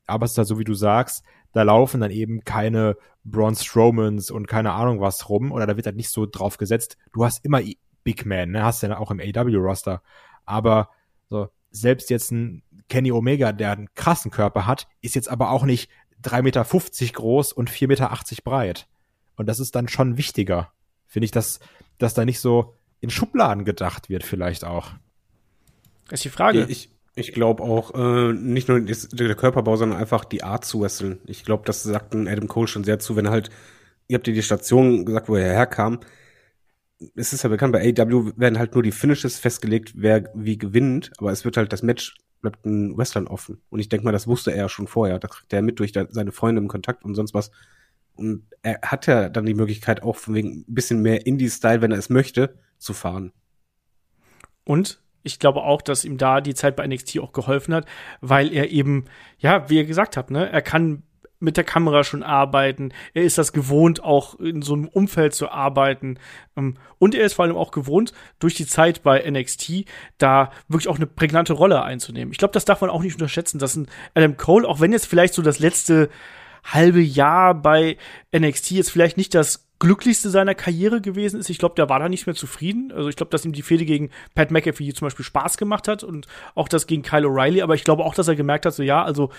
Aber es ist halt so, wie du sagst, da laufen dann eben keine Braun Strowmans und keine Ahnung was rum. Oder da wird halt nicht so drauf gesetzt. Du hast immer Big Man, ne? Hast du ja auch im AW-Roster. Aber so, selbst jetzt ein Kenny Omega, der einen krassen Körper hat, ist jetzt aber auch nicht 3,50 Meter groß und 4,80 Meter breit. Und das ist dann schon wichtiger, finde ich, dass, dass da nicht so in Schubladen gedacht wird, vielleicht auch. Das ist die Frage. Ich, ich glaube auch, äh, nicht nur das, der Körperbau, sondern einfach die Art zu wresteln. Ich glaube, das sagt ein Adam Cole schon sehr zu, wenn er halt, ihr habt ja die Station gesagt, wo er herkam. Es ist ja bekannt, bei AEW werden halt nur die Finishes festgelegt, wer wie gewinnt, aber es wird halt das Match bleibt ein Wrestlern offen. Und ich denke mal, das wusste er ja schon vorher. Da kriegt er mit durch seine Freunde im Kontakt und sonst was. Und er hat ja dann die Möglichkeit, auch von wegen ein bisschen mehr Indie-Style, wenn er es möchte, zu fahren. Und Ich glaube auch, dass ihm da die Zeit bei NXT auch geholfen hat, weil er eben, ja, wie ihr gesagt habt, ne, er kann mit der Kamera schon arbeiten. Er ist das gewohnt, auch in so einem Umfeld zu arbeiten. Ähm, und er ist vor allem auch gewohnt, durch die Zeit bei NXT da wirklich auch eine prägnante Rolle einzunehmen. Ich glaube, das darf man auch nicht unterschätzen, dass ein Adam Cole, auch wenn jetzt vielleicht so das letzte halbe Jahr bei NXT jetzt vielleicht nicht das glücklichste seiner Karriere gewesen ist. Ich glaube, der war da nicht mehr zufrieden. Also ich glaube, dass ihm die Fehde gegen Pat McAfee zum Beispiel Spaß gemacht hat und auch das gegen Kyle O'Reilly. Aber ich glaube auch, dass er gemerkt hat, so ja, also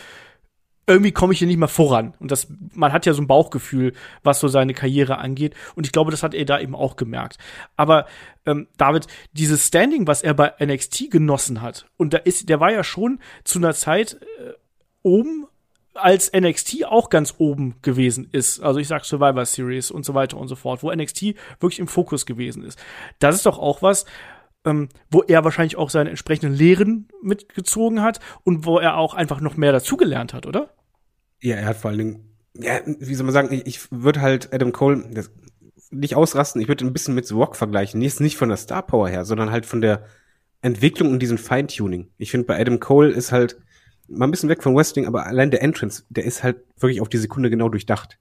irgendwie komme ich hier nicht mehr voran. Und das, man hat ja so ein Bauchgefühl, was so seine Karriere angeht. Und ich glaube, das hat er da eben auch gemerkt. Aber ähm, David, dieses Standing, was er bei NXT genossen hat, und da ist, der war ja schon zu einer Zeit äh, oben, als NXT auch ganz oben gewesen ist. Also ich sag Survivor Series und so weiter und so fort, wo NXT wirklich im Fokus gewesen ist. Das ist doch auch was, ähm, wo er wahrscheinlich auch seine entsprechenden Lehren mitgezogen hat und wo er auch einfach noch mehr dazugelernt hat, oder? Ja, er hat vor allen Dingen, ja, wie soll man sagen, ich, ich würde halt Adam Cole das, nicht ausrasten, ich würde ein bisschen mit The Rock vergleichen. Nicht, nicht von der Star Power her, sondern halt von der Entwicklung und diesem Feintuning. Ich finde, bei Adam Cole ist halt mal ein bisschen weg von Wrestling, aber allein der Entrance, der ist halt wirklich auf die Sekunde genau durchdacht.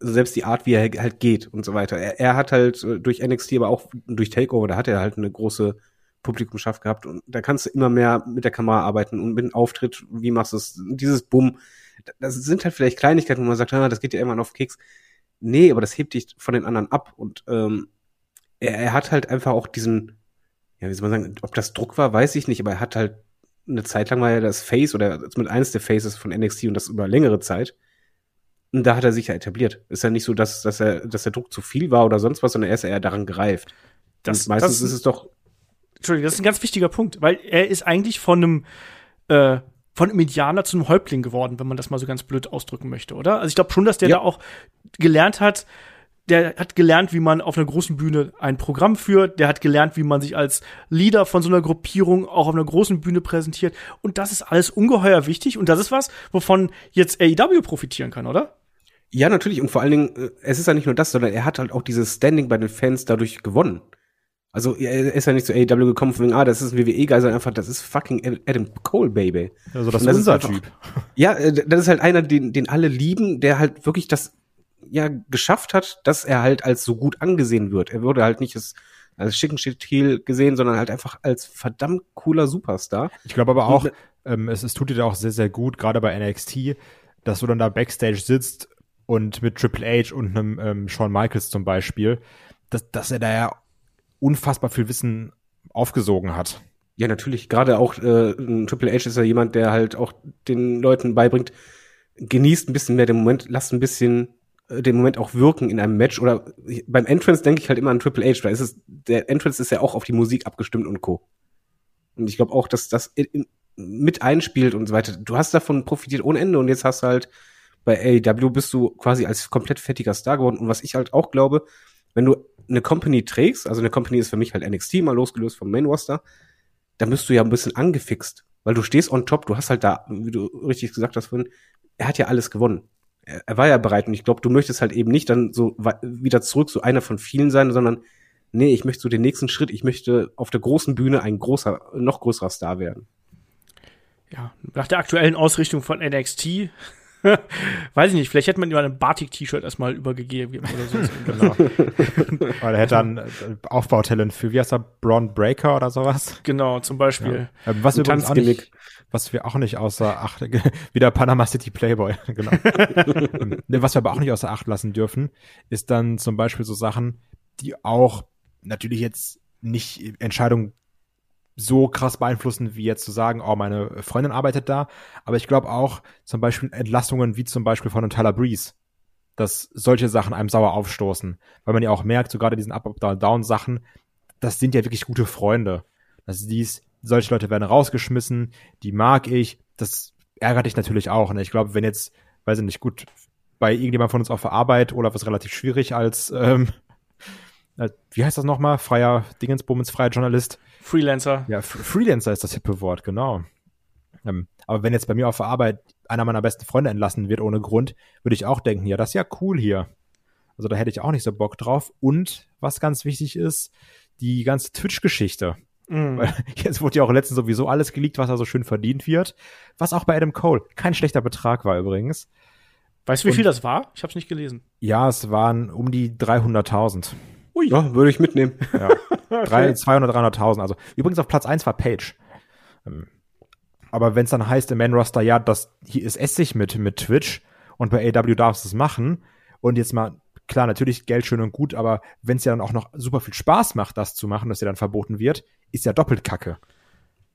Also selbst die Art, wie er halt geht und so weiter. Er, er hat halt äh, durch NXT, aber auch durch Takeover, da hat er halt eine große Publikumschaft gehabt und da kannst du immer mehr mit der Kamera arbeiten und mit dem Auftritt, wie machst du es, dieses Bumm, das sind halt vielleicht Kleinigkeiten, wo man sagt, ah, das geht ja immer auf Keks. Nee, aber das hebt dich von den anderen ab. Und ähm, er, er hat halt einfach auch diesen, ja, wie soll man sagen, ob das Druck war, weiß ich nicht, aber er hat halt eine Zeit lang war er das Face oder mit eines der Faces von NXT und das über längere Zeit. Und da hat er sich ja etabliert. Ist ja nicht so, dass, dass, er, dass der Druck zu viel war oder sonst was, sondern er ist eher daran gereift. Das, und meistens das, ist es doch. Entschuldigung, das ist ein ganz wichtiger Punkt, weil er ist eigentlich von einem äh, von einem Indianer zu einem Häuptling geworden, wenn man das mal so ganz blöd ausdrücken möchte, oder? Also ich glaube schon, dass der ja. da auch gelernt hat, der hat gelernt, wie man auf einer großen Bühne ein Programm führt, der hat gelernt, wie man sich als Leader von so einer Gruppierung auch auf einer großen Bühne präsentiert. Und das ist alles ungeheuer wichtig und das ist was, wovon jetzt AEW profitieren kann, oder? Ja, natürlich. Und vor allen Dingen, äh, es ist ja nicht nur das, sondern er hat halt auch dieses Standing bei den Fans dadurch gewonnen. Also er ist ja nicht zu AEW gekommen von wegen, ah, das ist ein WWE-Guy, sondern einfach, das ist fucking Adam Cole, Baby. Also das, das ist unser Typ. Ja, äh, das ist halt einer, den, den alle lieben, der halt wirklich das ja geschafft hat, dass er halt als so gut angesehen wird. Er wurde halt nicht als, als schicken Heel gesehen, sondern halt einfach als verdammt cooler Superstar. Ich glaube aber auch, ähm, es, es tut dir auch sehr, sehr gut, gerade bei NXT, dass du dann da Backstage sitzt und mit Triple H und einem ähm, Shawn Michaels zum Beispiel, dass, dass er da ja unfassbar viel Wissen aufgesogen hat. Ja, natürlich. Gerade auch äh, Triple H ist ja jemand, der halt auch den Leuten beibringt, genießt ein bisschen mehr den Moment, lasst ein bisschen den Moment auch wirken in einem Match. Oder beim Entrance denke ich halt immer an Triple H, es ist, der Entrance ist ja auch auf die Musik abgestimmt und Co. Und ich glaube auch, dass das mit einspielt und so weiter. Du hast davon profitiert ohne Ende und jetzt hast du halt bei AEW bist du quasi als komplett fettiger Star geworden. Und was ich halt auch glaube, wenn du eine Company trägst, also eine Company ist für mich halt NXT mal losgelöst vom Main Roster, dann bist du ja ein bisschen angefixt, weil du stehst on top, du hast halt da, wie du richtig gesagt hast er hat ja alles gewonnen. Er, war ja bereit und ich glaube, du möchtest halt eben nicht dann so wieder zurück, so einer von vielen sein, sondern nee, ich möchte so den nächsten Schritt, ich möchte auf der großen Bühne ein großer, noch größerer Star werden. Ja, nach der aktuellen Ausrichtung von NXT Weiß ich nicht, vielleicht hätte man ihm ein Batik-T-Shirt erstmal übergegeben oder so. genau. oder hätte dann äh, Aufbautalent für, wie heißt er, Braun Breaker oder sowas? Genau, zum Beispiel. Ja. Ähm, was, wir auch nicht, was wir auch nicht außer Acht, wieder Panama City Playboy, genau. Ne, was wir aber auch nicht außer Acht lassen dürfen, ist dann zum Beispiel so Sachen, die auch natürlich jetzt nicht Entscheidungen so krass beeinflussen, wie jetzt zu sagen, oh, meine Freundin arbeitet da. Aber ich glaube auch zum Beispiel Entlastungen wie zum Beispiel von Tyler Breeze, dass solche Sachen einem sauer aufstoßen. Weil man ja auch merkt, so gerade diesen Up-Up-Down-Sachen, das sind ja wirklich gute Freunde. Das dies, solche Leute werden rausgeschmissen, die mag ich. Das ärgert dich natürlich auch. Ne? Ich glaube, wenn jetzt, weiß ich nicht, gut, bei irgendjemand von uns auf der Arbeit oder was relativ schwierig als, ähm, wie heißt das nochmal? Freier Dingensbummens, freier Journalist Freelancer. Ja, Freelancer ist das hippe Wort, genau. Ähm, aber wenn jetzt bei mir auf der Arbeit einer meiner besten Freunde entlassen wird ohne Grund, würde ich auch denken, ja, das ist ja cool hier. Also da hätte ich auch nicht so Bock drauf. Und was ganz wichtig ist, die ganze Twitch-Geschichte. Mhm. Weil jetzt wurde ja auch letztens sowieso alles geleakt, was da so schön verdient wird. Was auch bei Adam Cole kein schlechter Betrag war übrigens. Weißt du, wie Und- viel das war? Ich habe es nicht gelesen. Ja, es waren um die 300.000. Ui. Ja, würde ich mitnehmen. Ja. Drei, 200, 300.000. Also übrigens auf Platz eins war Page. Ähm, Aber wenn es dann heißt im Main Roster, ja, das hier ist Essig mit, mit Twitch und bei AW darfst du es machen und jetzt mal, klar, natürlich Geld schön und gut, aber wenn es ja dann auch noch super viel Spaß macht, das zu machen, das dir dann verboten wird, ist ja doppelt Kacke.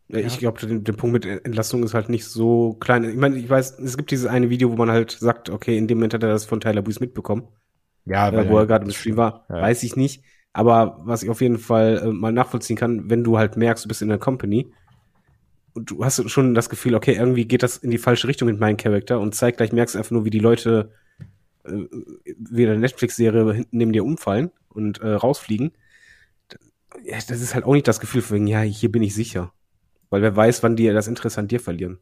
Ja, Ich glaube, der, der Punkt mit Entlastung ist halt nicht so klein. Ich meine, ich weiß, es gibt dieses eine Video, wo man halt sagt, okay, in dem Moment hat er das von Tyler Breeze mitbekommen, Ja, äh, wo er gerade im Stream war. Ja. Weiß ich nicht. Aber was ich auf jeden Fall äh, mal nachvollziehen kann, wenn du halt merkst, du bist in der Company und du hast schon das Gefühl, okay, irgendwie geht das in die falsche Richtung mit meinem Charakter und zeitgleich merkst du einfach nur, wie die Leute äh, wie in der Netflix-Serie hinten neben dir umfallen und äh, rausfliegen. Das ist halt auch nicht das Gefühl von, wegen, ja, hier bin ich sicher. Weil wer weiß, wann die das Interesse an dir verlieren.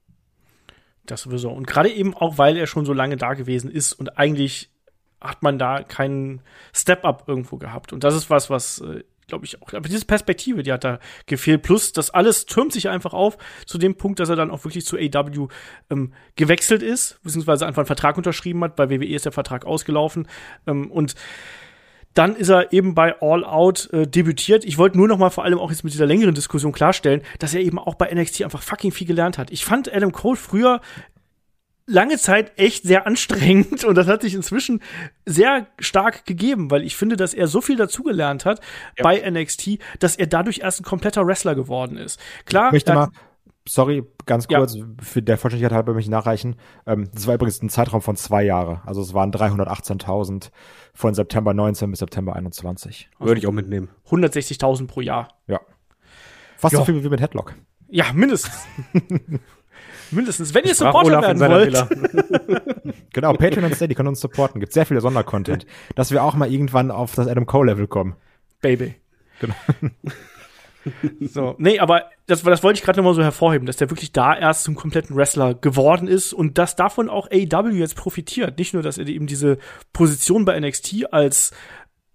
Das sowieso. Und gerade eben auch, weil er schon so lange da gewesen ist und eigentlich hat man da keinen Step-up irgendwo gehabt. Und das ist was, was, äh, glaube ich, auch, aber diese Perspektive, die hat da gefehlt. Plus, das alles türmt sich einfach auf zu dem Punkt, dass er dann auch wirklich zu AW ähm, gewechselt ist, beziehungsweise einfach einen Vertrag unterschrieben hat. Bei WWE ist der Vertrag ausgelaufen. Ähm, und dann ist er eben bei All Out äh, debütiert. Ich wollte nur noch mal vor allem auch jetzt mit dieser längeren Diskussion klarstellen, dass er eben auch bei NXT einfach fucking viel gelernt hat. Ich fand Adam Cole früher lange Zeit echt sehr anstrengend und das hat sich inzwischen sehr stark gegeben, weil ich finde, dass er so viel dazugelernt hat bei NXT, dass er dadurch erst ein kompletter Wrestler geworden ist. Klar, Ich möchte mal, sorry, ganz Ja. kurz, für der Vollständigkeit halber möchte ich nachreichen. Ähm, das war übrigens ein Zeitraum von zwei Jahre. Also es waren 318.000 von September 19 bis September 21. Würde ich auch mitnehmen. 160.000 pro Jahr. Ja. Fast Ja. so viel wie mit Headlock. Ja, mindestens. mindestens. Wenn ihr Supporter werden wollt. Genau, Patreon und Steady können uns supporten. Gibt sehr viel Sondercontent, dass wir auch mal irgendwann auf das Adam Cole Level kommen. Baby. Genau. So, nee, aber das, das wollte ich gerade noch mal so hervorheben, dass der wirklich da erst zum kompletten Wrestler geworden ist und dass davon auch AEW jetzt profitiert. Nicht nur, dass er eben diese Position bei NXT als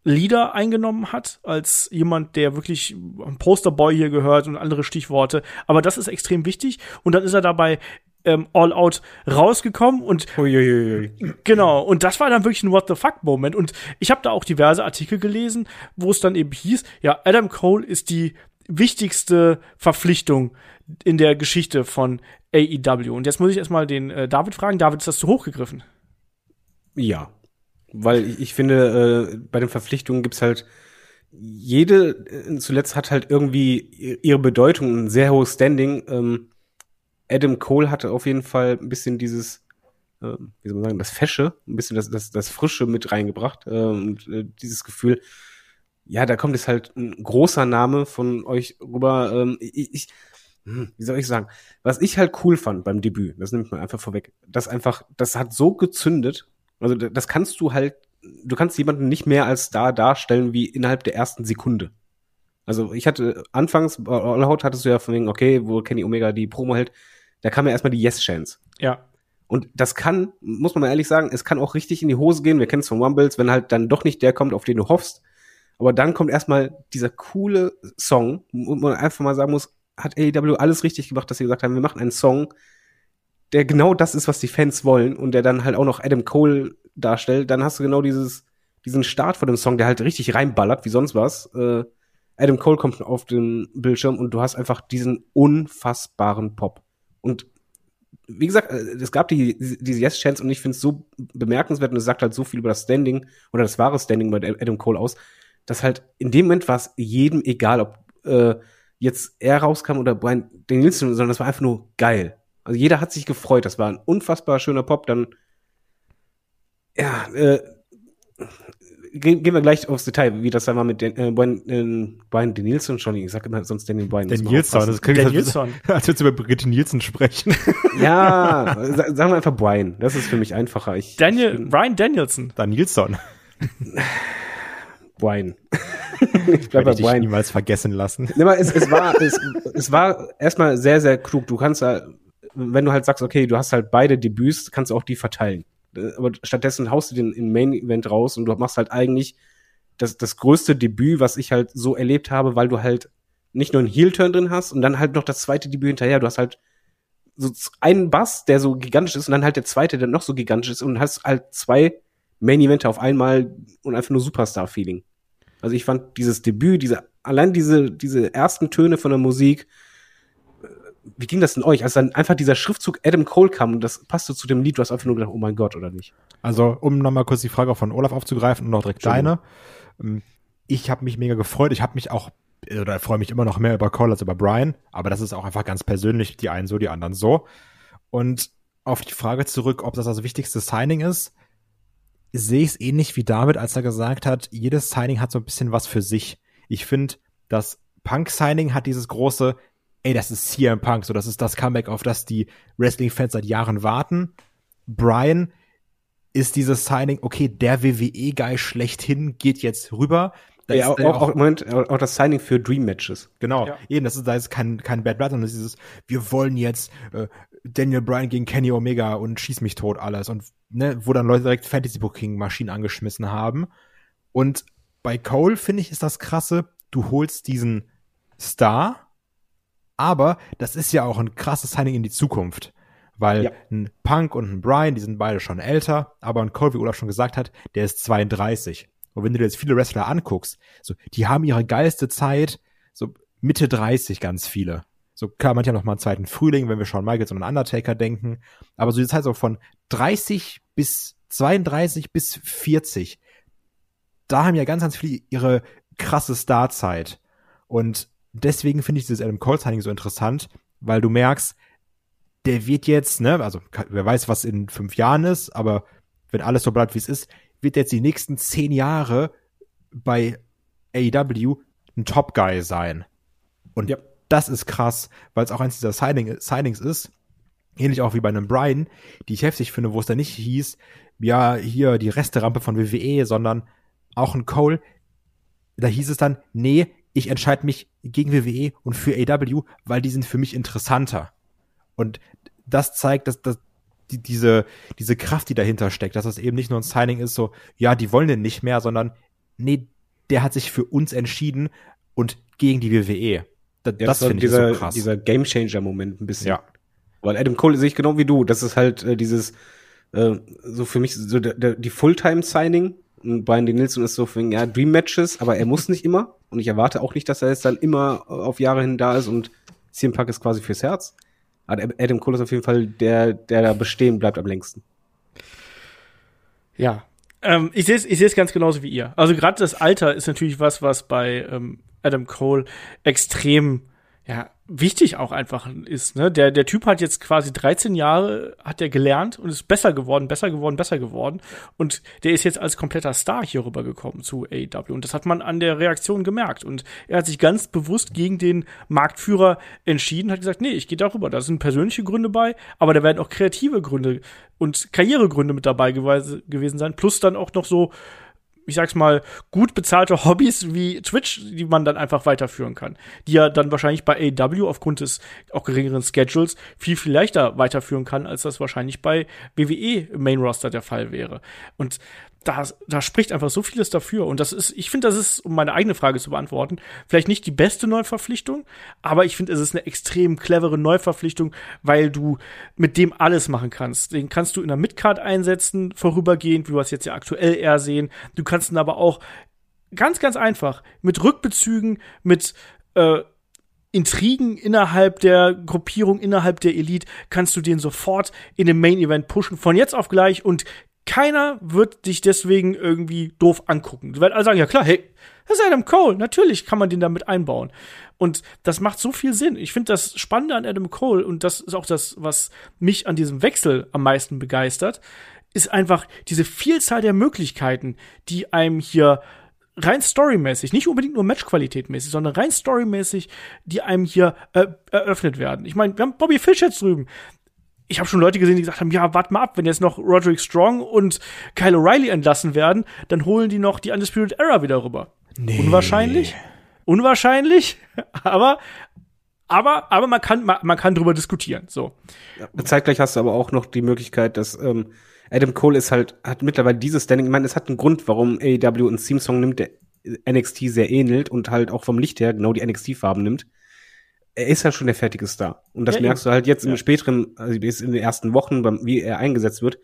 Leader eingenommen hat, als jemand, der wirklich ein Posterboy hier gehört und andere Stichworte, aber das ist extrem wichtig und dann ist er dabei ähm, All Out rausgekommen und Uiuiui. Genau, und das war dann wirklich ein What the fuck-Moment. Und ich habe da auch diverse Artikel gelesen, wo es dann eben hieß, ja, Adam Cole ist die wichtigste Verpflichtung in der Geschichte von AEW. Und jetzt muss ich erstmal den äh, David fragen. David, ist das zu hoch gegriffen? Ja. Weil ich, finde, äh, bei den Verpflichtungen gibt's halt jede, äh, zuletzt hat halt irgendwie ihre Bedeutung, ein sehr hohes Standing. Ähm, Adam Cole hatte auf jeden Fall ein bisschen dieses, äh, wie soll man sagen, das Fesche, ein bisschen das, das, das Frische mit reingebracht. Äh, und äh, dieses Gefühl, ja, da kommt jetzt halt ein großer Name von euch rüber. Ähm, ich, ich, hm, wie soll ich sagen, was ich halt cool fand beim Debüt, das nimmt man einfach vorweg, das einfach, das hat so gezündet, also das kannst du halt, du kannst jemanden nicht mehr als Star darstellen wie innerhalb der ersten Sekunde. Also ich hatte anfangs, bei All Out hattest du ja von wegen, okay, wo Kenny Omega die Promo hält, da kam ja erstmal die Yes-Chance. Ja. Und das kann, muss man mal ehrlich sagen, es kann auch richtig in die Hose gehen. Wir kennen es von Rumbles, wenn halt dann doch nicht der kommt, auf den du hoffst. Aber dann kommt erstmal dieser coole Song, wo man einfach mal sagen muss, hat AEW alles richtig gemacht, dass sie gesagt haben, wir machen einen Song, der genau das ist, was die Fans wollen und der dann halt auch noch Adam Cole darstellt. Dann hast du genau dieses, diesen Start von dem Song, der halt richtig reinballert, wie sonst was. Äh, Adam Cole kommt auf den Bildschirm und du hast einfach diesen unfassbaren Pop. Und wie gesagt, äh, es gab die, diese Yes-Chance und ich finde es so bemerkenswert und es sagt halt so viel über das Standing oder das wahre Standing bei Adam Cole aus, dass halt in dem Moment war es jedem egal, ob äh, jetzt er rauskam oder Brian Danielson, sondern das war einfach nur geil. Also jeder hat sich gefreut, das war ein unfassbar schöner Pop, dann ja, äh, gehen, gehen wir gleich aufs Detail, wie das dann war mit den, äh, Brian, äh, Brian Danielson, schon, ich sag immer sonst Daniel Bryan. mal das klingt, Der als, würdest du über Brigitte Nielsen sprechen. Ja, sa- sagen wir einfach Brian. Das ist für mich einfacher. Ich, ich Daniel, bin Ryan Danielson. Da Nilsson. Brian. ich bleib Werde bei ich dich Brian. niemals vergessen lassen. Nee, es, es war, es, es war erstmal sehr, sehr klug. Du kannst ja, wenn du halt sagst, okay, du hast halt beide Debüts, kannst du auch die verteilen. Äh, Aber stattdessen haust du den in Main Event raus und du machst halt eigentlich das, das größte Debüt, was ich halt so erlebt habe, weil du halt nicht nur einen Heel-Turn drin hast und dann halt noch das zweite Debüt hinterher. Du hast halt so einen Bass, der so gigantisch ist und dann halt der zweite, der noch so gigantisch ist und hast halt zwei Main-Event auf einmal und einfach nur Superstar-Feeling. Also ich fand dieses Debüt, diese, allein diese, diese ersten Töne von der Musik, äh, wie ging das denn euch? Als dann einfach dieser Schriftzug Adam Cole kam und das passte zu dem Lied, du hast einfach nur gedacht, oh mein Gott, oder nicht? Also, um nochmal kurz die Frage auch von Olaf aufzugreifen und noch direkt deine. Ähm, Ich habe mich mega gefreut. Ich habe mich auch, oder freue mich immer noch mehr über Cole als über Brian. Aber das ist auch einfach ganz persönlich. Die einen so, die anderen so. Und auf die Frage zurück, ob das das wichtigste Signing ist, sehe ich es ähnlich wie David, als er gesagt hat, jedes Signing hat so ein bisschen was für sich. Ich finde, das Punk-Signing hat dieses große, ey, das ist CM Punk, so das ist das Comeback, auf das die Wrestling-Fans seit Jahren warten. Brian ist dieses Signing, okay, der WWE-Guy schlechthin geht jetzt rüber. Da Ja, auch, auch, auch, Moment, auch das Signing für Dream Matches. Genau, Ja. eben, das ist, da ist kein, kein Bad Blood, sondern das ist dieses, wir wollen jetzt äh, Daniel Bryan gegen Kenny Omega und schieß mich tot alles und ne, wo dann Leute direkt Fantasy Booking Maschinen angeschmissen haben. Und bei Cole finde ich ist das krasse, du holst diesen Star, aber das ist ja auch ein krasses Signing in die Zukunft. Weil Ja. ein Punk und ein Brian, die sind beide schon älter, aber ein Cole, wie Olaf schon gesagt hat, der ist 32. Und wenn du dir jetzt viele Wrestler anguckst, so, die haben ihre geilste Zeit, so Mitte 30 ganz viele. So klar, manche haben noch mal einen zweiten Frühling, wenn wir schon Michaels und an Undertaker denken. Aber so die Zeit so von 30 bis 32 bis 40. Da haben ja ganz, ganz viele ihre krasse Starzeit. Und deswegen finde ich dieses Adam Cole Signing so interessant, weil du merkst, der wird jetzt, ne, also wer weiß, was in fünf Jahren ist, aber wenn alles so bleibt, wie es ist, wird jetzt die nächsten zehn Jahre bei AEW ein Top Guy sein. Und Ja. Das ist krass, weil es auch eins dieser Signing, Signings ist. Ähnlich auch wie bei einem Brian, die ich heftig finde, wo es dann nicht hieß, ja, hier die Resterampe von WWE, sondern auch ein Cole. Da hieß es dann, nee, ich entscheide mich gegen WWE und für AEW, weil die sind für mich interessanter. Und das zeigt, dass, dass die, diese, diese Kraft, die dahinter steckt, dass das eben nicht nur ein Signing ist, so, ja, die wollen den nicht mehr, sondern, nee, der hat sich für uns entschieden und gegen die WWE. Da, Ja, das finde ich dieser, so krass. Dieser Gamechanger-Moment ein bisschen. Ja. Weil Adam Cole sehe ich genau wie du. Das ist halt äh, dieses, äh, so für mich, so der, der, die Fulltime-Signing. Und Brian D. Nilsson ist so für ja, Dream Matches, aber er muss nicht immer. Und ich erwarte auch nicht, dass er jetzt dann immer äh, auf Jahre hin da ist und CM Punk ist quasi fürs Herz. Aber Adam Cole ist auf jeden Fall der, der da bestehen bleibt am längsten. Ja. Ähm, ich sehe es ich sehe es ganz genauso wie ihr. Also gerade das Alter ist natürlich was, was bei ähm, Adam Cole extrem ja, wichtig auch einfach ist. Ne? Der, der Typ hat jetzt quasi 13 Jahre, hat er gelernt und ist besser geworden, besser geworden, besser geworden. Und der ist jetzt als kompletter Star hier rübergekommen zu AEW. Und das hat man an der Reaktion gemerkt. Und er hat sich ganz bewusst gegen den Marktführer entschieden, hat gesagt, nee, ich gehe darüber. Da sind persönliche Gründe bei, aber da werden auch kreative Gründe und Karrieregründe mit dabei gewe- gewesen sein. Plus dann auch noch so ich sag's mal, gut bezahlte Hobbys wie Twitch, die man dann einfach weiterführen kann. Die er dann wahrscheinlich bei AEW aufgrund des auch geringeren Schedules viel, viel leichter weiterführen kann, als das wahrscheinlich bei WWE Main Roster der Fall wäre. Und da, da spricht einfach so vieles dafür. Und das ist, ich finde, das ist, um meine eigene Frage zu beantworten, vielleicht nicht die beste Neuverpflichtung, aber ich finde, es ist eine extrem clevere Neuverpflichtung, weil du mit dem alles machen kannst. Den kannst du in der Midcard einsetzen, vorübergehend, wie wir es jetzt ja aktuell eher sehen. Du kannst ihn aber auch ganz, ganz einfach mit Rückbezügen, mit äh, Intrigen innerhalb der Gruppierung, innerhalb der Elite, kannst du den sofort in den Main Event pushen, von jetzt auf gleich und keiner wird dich deswegen irgendwie doof angucken. Du werden alle sagen, ja klar, hey, das ist Adam Cole, natürlich kann man den damit einbauen. Und das macht so viel Sinn. Ich finde das Spannende an Adam Cole, und das ist auch das, was mich an diesem Wechsel am meisten begeistert, ist einfach diese Vielzahl der Möglichkeiten, die einem hier rein storymäßig, nicht unbedingt nur Matchqualitätmäßig, sondern rein storymäßig, die einem hier äh, eröffnet werden. Ich meine, wir haben Bobby Fish jetzt drüben. Ich habe schon Leute gesehen, die gesagt haben, ja, warte mal ab, wenn jetzt noch Roderick Strong und Kyle O'Reilly entlassen werden, dann holen die noch die Undisputed Era wieder rüber. Nee. Unwahrscheinlich. Unwahrscheinlich, aber aber aber man kann man, man kann drüber diskutieren, so. Zeitgleich hast du aber auch noch die Möglichkeit, dass ähm, Adam Cole ist halt, hat mittlerweile dieses Standing. Ich meine, es hat einen Grund, warum AEW einen Theme-Song nimmt, der NXT sehr ähnelt und halt auch vom Licht her genau die NXT-Farben nimmt. Er ist halt schon der fertige Star. Und das Ja, merkst du halt jetzt Ja. im späteren, also bis in den ersten Wochen, beim, wie er eingesetzt wird.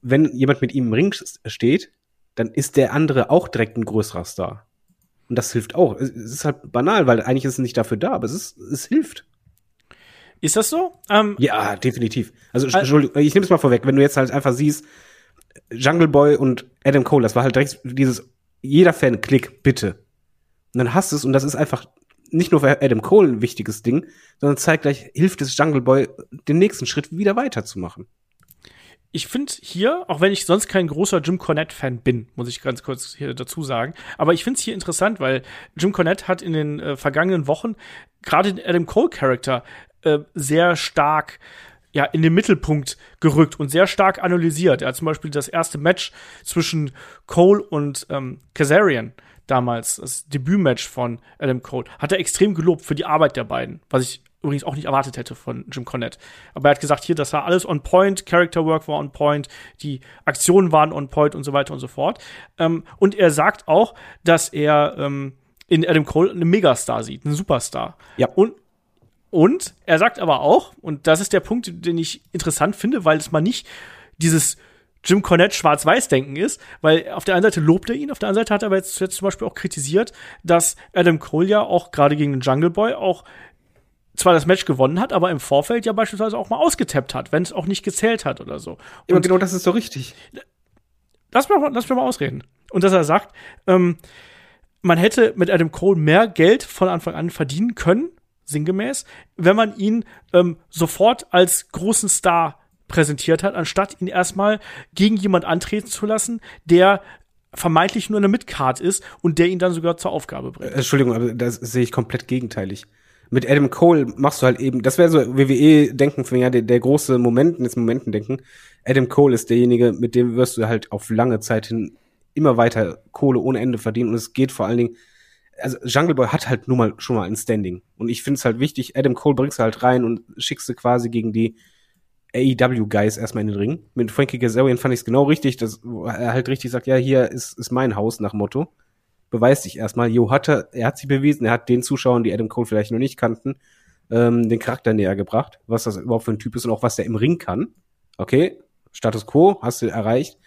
Wenn jemand mit ihm im Ring steht, dann ist der andere auch direkt ein größerer Star. Und das hilft auch. Es ist halt banal, weil eigentlich ist es nicht dafür da, aber es ist, es hilft. Ist das so? Ähm, Ja, definitiv. Also, Al- Entschuldigung, ich nehme es mal vorweg, wenn du jetzt halt einfach siehst, Jungle Boy und Adam Cole, das war halt direkt dieses, jeder Fan, klick, bitte. Und dann hast du es und das ist einfach nicht nur für Adam Cole ein wichtiges Ding, sondern zeigt gleich, hilft es Jungle Boy, den nächsten Schritt wieder weiterzumachen. ich finde hier, auch wenn ich sonst kein großer Jim Cornette-Fan bin, muss ich ganz kurz hier dazu sagen, aber ich finde es hier interessant, weil Jim Cornette hat in den äh, vergangenen Wochen gerade den Adam Cole-Charakter äh, sehr stark ja, in den Mittelpunkt gerückt und sehr stark analysiert. Er hat zum Beispiel das erste Match zwischen Cole und ähm, Kazarian damals, das Debütmatch von Adam Cole, hat er extrem gelobt für die Arbeit der beiden, was ich übrigens auch nicht erwartet hätte von Jim Cornette. Aber er hat gesagt, hier, das war alles on point, Character Work war on point, die Aktionen waren on point und so weiter und so fort. Ähm, und er sagt auch, dass er ähm, in Adam Cole einen Megastar sieht, einen Superstar. Ja. Und und er sagt aber auch, und das ist der Punkt, den ich interessant finde, weil es mal nicht dieses Jim Cornette Schwarz-Weiß-Denken ist, weil auf der einen Seite lobt er ihn, auf der anderen Seite hat er aber jetzt, jetzt zum Beispiel auch kritisiert, dass Adam Cole ja auch gerade gegen den Jungle Boy auch zwar das Match gewonnen hat, aber im Vorfeld ja beispielsweise auch mal ausgetappt hat, wenn es auch nicht gezählt hat oder so. Und genau das ist doch richtig. lass mich, mal- lass mich mal ausreden. Und dass er sagt, ähm, man hätte mit Adam Cole mehr Geld von Anfang an verdienen können, sinngemäß, wenn man ihn ähm, sofort als großen Star präsentiert hat, anstatt ihn erstmal gegen jemand antreten zu lassen, der vermeintlich nur eine Midcard ist und der ihn dann sogar zur Aufgabe bringt. Äh, Entschuldigung, aber das sehe ich komplett gegenteilig. Mit Adam Cole machst du halt eben, das wäre so WWE-Denken von ja, der, der große Moment, jetzt Momentendenken. Adam Cole ist derjenige, mit dem wirst du halt auf lange Zeit hin immer weiter Kohle ohne Ende verdienen und es geht vor allen Dingen, also Jungle Boy hat halt nun mal schon mal ein Standing und ich finde es halt wichtig, Adam Cole bringst du halt rein und schickst du quasi gegen die AEW-Guys erstmal in den Ring. Mit Frankie Kazarian fand ich es genau richtig, dass er halt richtig sagt, ja, hier ist, ist mein Haus nach Motto beweis dich erstmal. Jo hat er, er hat sie bewiesen, er hat den Zuschauern, die Adam Cole vielleicht noch nicht kannten, ähm, den Charakter näher gebracht, was das überhaupt für ein Typ ist und auch was der im Ring kann. Okay, Status Quo hast du erreicht.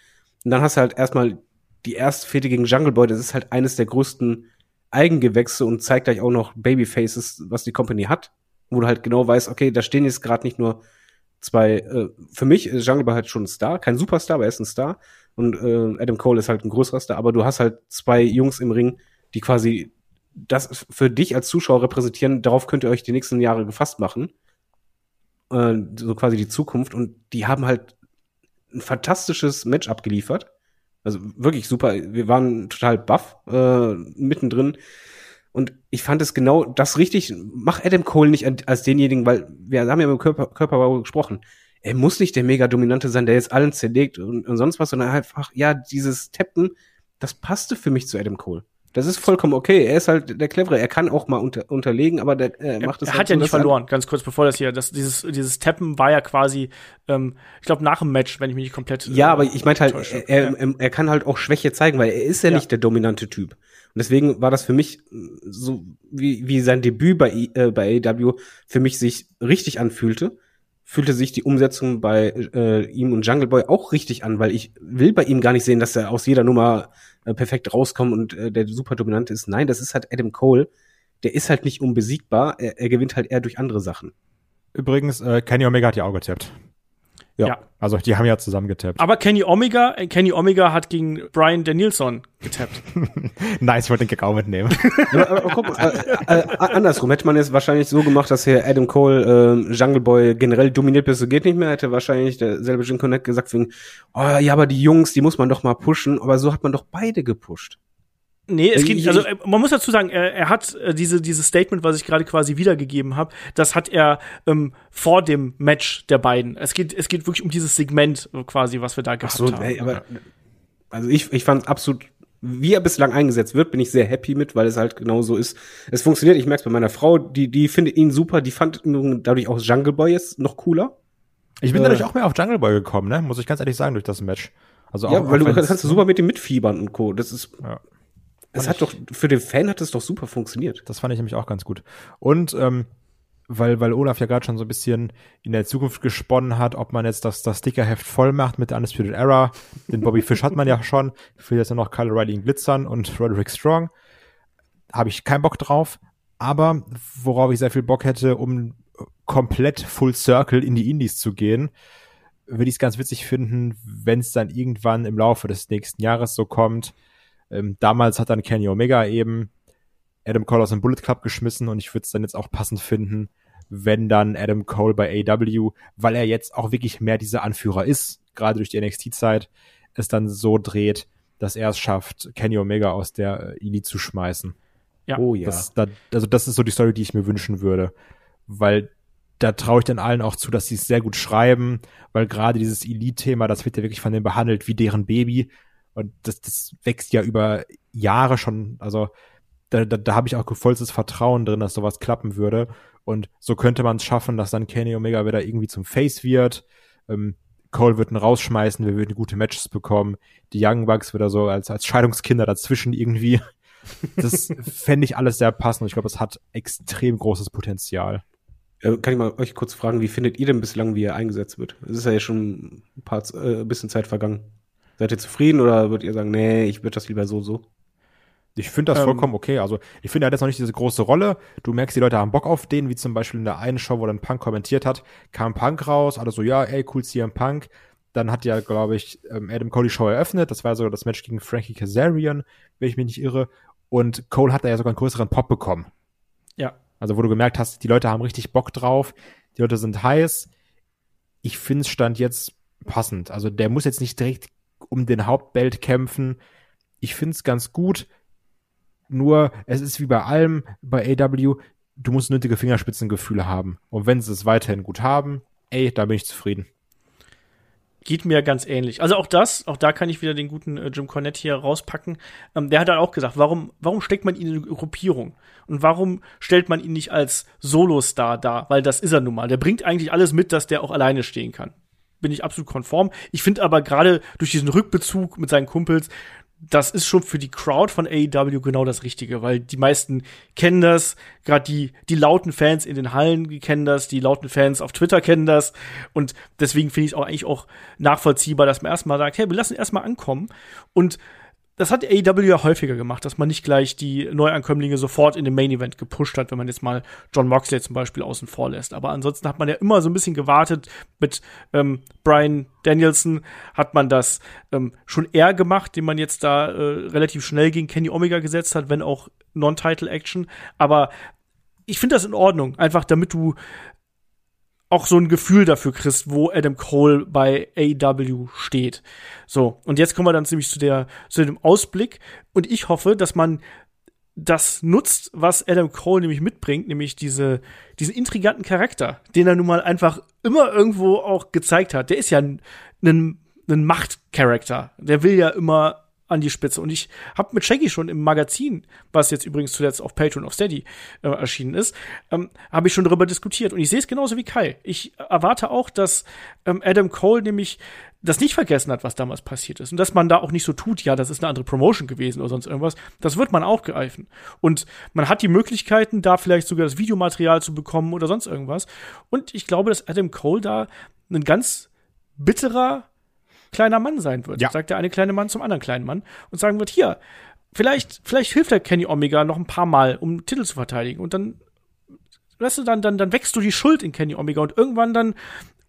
Und dann hast du halt erstmal die erste Fete gegen Jungle Boy, das ist halt eines der größten Eigengewächse und zeigt gleich auch noch Babyfaces, was die Company hat, wo du halt genau weißt, okay, da stehen jetzt gerade nicht nur zwei, äh, für mich ist Jungle Boy halt schon ein Star, kein Superstar, aber er ist ein Star. Und äh, Adam Cole ist halt ein größerer Star, aber du hast halt zwei Jungs im Ring, die quasi das für dich als Zuschauer repräsentieren. Darauf könnt ihr euch die nächsten Jahre gefasst machen. Äh, so quasi die Zukunft. Und die haben halt ein fantastisches Match abgeliefert. Also wirklich super. Wir waren total baff äh, mittendrin. Und ich fand es genau das richtig. Mach Adam Cole nicht als denjenigen, weil wir haben ja über Körper, Körperbau gesprochen. Er muss nicht der mega Dominante sein, der jetzt allen zerlegt und, und sonst was, sondern einfach, ja, dieses Tappen, das passte für mich zu Adam Cole. Das ist vollkommen okay. Er ist halt der Clevere. Er kann auch mal unter, unterlegen, aber der äh, macht es er halt hat ja so, nicht er- verloren, ganz kurz bevor das hier, das, dieses, dieses Tappen war ja quasi, ähm, ich glaube, nach dem Match, wenn ich mich nicht komplett. Ja, äh, aber ich meinte halt, er, Ja. er, er kann halt auch Schwäche zeigen, weil er ist ja, Ja. nicht der dominante Typ. Und deswegen war das für mich äh, so, wie, wie sein Debüt bei, äh, bei AEW für mich sich richtig anfühlte, fühlte sich die Umsetzung bei äh, ihm und Jungle Boy auch richtig an, weil ich will bei ihm gar nicht sehen, dass er aus jeder Nummer äh, perfekt rauskommt und äh, der super dominante ist. Nein, das ist halt Adam Cole. Der ist halt nicht unbesiegbar. Er, er gewinnt halt eher durch andere Sachen. Übrigens, äh, Kenny Omega hat ja auch getappt. Ja. Also die haben ja zusammen getappt. Aber Kenny Omega, äh, Kenny Omega hat gegen Brian Danielson getappt. nice, ich wollte den Kick auch mitnehmen. Ja, aber, aber guck mal, äh, äh, andersrum hätte man jetzt wahrscheinlich so gemacht, dass hier Adam Cole, äh, Jungle Boy generell dominiert bis so geht nicht mehr, hätte wahrscheinlich derselbe Jim Connect gesagt wegen, oh ja, aber die Jungs, die muss man doch mal pushen, aber so hat man doch beide gepusht. Nee, es geht Ich- nicht. Also äh, man muss dazu sagen, er, er hat äh, diese dieses Statement, was ich gerade quasi wiedergegeben habe, das hat er ähm, vor dem Match der beiden. Es geht es geht wirklich um dieses Segment äh, quasi, was wir da gehabt So, haben. ey, aber also ich, ich fand absolut, wie er bislang eingesetzt wird, bin ich sehr happy mit, weil es halt genau so ist. Es funktioniert, ich merke es bei meiner Frau, die, die findet ihn super, die fand ihn dadurch auch Jungle Boy jetzt noch cooler. Ich bin Äh. dadurch auch mehr auf Jungle Boy gekommen, ne? Muss ich ganz ehrlich sagen, durch das Match. Also Ja, auch, weil auch du wenn's- kannst du super mit dem mitfiebern und Co. Das ist, Ja. Es hat doch, für den Fan hat es doch super funktioniert. Das fand ich nämlich auch ganz gut. Und ähm, weil, weil Olaf ja gerade schon so ein bisschen in der Zukunft gesponnen hat, ob man jetzt das, das Stickerheft voll macht mit der Undisputed Era. Den Bobby Fish hat man ja schon. Ich will jetzt nur noch Kyle Riley in Glitzern und Roderick Strong. Habe ich keinen Bock drauf. Aber worauf ich sehr viel Bock hätte, um komplett Full Circle in die Indies zu gehen, würde ich es ganz witzig finden, wenn es dann irgendwann im Laufe des nächsten Jahres so kommt. Ähm, damals hat dann Kenny Omega eben Adam Cole aus dem Bullet Club geschmissen und ich würde es dann jetzt auch passend finden, wenn dann Adam Cole bei AW, weil er jetzt auch wirklich mehr dieser Anführer ist, gerade durch die NXT-Zeit, es dann so dreht, dass er es schafft, Kenny Omega aus der äh, Elite zu schmeißen. Ja. Oh ja. Das, da, also das ist so die Story, die ich mir wünschen würde, weil da traue ich dann allen auch zu, dass sie es sehr gut schreiben, weil gerade dieses Elite-Thema, das wird ja wirklich von denen behandelt wie deren Baby und das, das wächst ja über Jahre schon, also da, da, da habe ich auch vollstes Vertrauen drin, dass sowas klappen würde. Und so könnte man es schaffen, dass dann Kenny Omega wieder irgendwie zum Face wird. Ähm, Cole wird ihn rausschmeißen, wir würden gute Matches bekommen. Die Young Bucks wieder so als, als Scheidungskinder dazwischen irgendwie. Das fände ich alles sehr passend. Ich glaube, es hat extrem großes Potenzial. Äh, kann ich mal euch kurz fragen, wie findet ihr denn bislang, wie er eingesetzt wird? Es ist ja schon ein paar, äh, ein bisschen Zeit vergangen. Seid ihr zufrieden oder würdet ihr sagen, nee, ich würde das lieber so, so? Ich finde das Ähm, vollkommen okay. Also ich finde, er hat jetzt noch nicht diese große Rolle. Du merkst, die Leute haben Bock auf den, wie zum Beispiel in der einen Show, wo dann Punk kommentiert hat, kam Punk raus, alle so, ja, ey, cool, CM Punk. Dann hat ja, glaube ich, ähm, Adam Cole die Show eröffnet. Das war sogar das Match gegen Frankie Kazarian, wenn ich mich nicht irre. Und Cole hat da ja sogar einen größeren Pop bekommen. Ja. Also wo du gemerkt hast, die Leute haben richtig Bock drauf, die Leute sind heiß. Ich finde es stand jetzt passend. Also der muss jetzt nicht direkt um den Hauptbelt kämpfen. Ich finde es ganz gut. Nur es ist wie bei allem bei AW, du musst nötige Fingerspitzengefühle haben. Und wenn sie es weiterhin gut haben, ey, da bin ich zufrieden. Geht mir ganz ähnlich. Also auch das, auch da kann ich wieder den guten äh, Jim Cornette hier rauspacken. Ähm, der hat dann auch gesagt, warum, warum steckt man ihn in eine Gruppierung? Und warum stellt man ihn nicht als Solostar dar? Weil das ist er nun mal. Der bringt eigentlich alles mit, dass der auch alleine stehen kann. Bin ich absolut konform. Ich finde aber gerade durch diesen Rückbezug mit seinen Kumpels, das ist schon für die Crowd von AEW genau das Richtige, weil die meisten kennen das, gerade die die lauten Fans in den Hallen kennen das, die lauten Fans auf Twitter kennen das. Und deswegen finde ich es auch eigentlich auch nachvollziehbar, dass man erstmal sagt, hey, wir lassen erstmal ankommen. Und das hat AEW ja häufiger gemacht, dass man nicht gleich die Neuankömmlinge sofort in den Main Event gepusht hat, wenn man jetzt mal John Moxley zum Beispiel außen vor lässt. Aber ansonsten hat man ja immer so ein bisschen gewartet. Mit ähm, Brian Danielson hat man das ähm, schon eher gemacht, den man jetzt da äh, relativ schnell gegen Kenny Omega gesetzt hat, wenn auch Non-Title-Action. Aber ich finde das in Ordnung, einfach damit du auch so ein Gefühl dafür kriegst, wo Adam Cole bei AEW steht. So, und jetzt kommen wir dann ziemlich zu der zu dem Ausblick und ich hoffe, dass man das nutzt, was Adam Cole nämlich mitbringt, nämlich diese diesen intriganten Charakter, den er nun mal einfach immer irgendwo auch gezeigt hat. Der ist ja ein, ein, ein Machtcharakter. Der will ja immer an die Spitze. Und ich habe mit Shaggy schon im Magazin, was jetzt übrigens zuletzt auf Patreon of Steady äh, erschienen ist, ähm, habe ich schon darüber diskutiert. Und ich sehe es genauso wie Kai. Ich erwarte auch, dass ähm, Adam Cole nämlich das nicht vergessen hat, was damals passiert ist. Und dass man da auch nicht so tut, ja, das ist eine andere Promotion gewesen oder sonst irgendwas. Das wird man aufgreifen. Und man hat die Möglichkeiten, da vielleicht sogar das Videomaterial zu bekommen oder sonst irgendwas. Und ich glaube, dass Adam Cole da ein ganz bitterer kleiner Mann sein wird. Ja. Sagt der eine kleine Mann zum anderen kleinen Mann und sagen wird, hier, vielleicht, vielleicht hilft der Kenny Omega noch ein paar Mal, um Titel zu verteidigen. Und dann, weißt du, dann, dann, dann wächst du die Schuld in Kenny Omega und irgendwann dann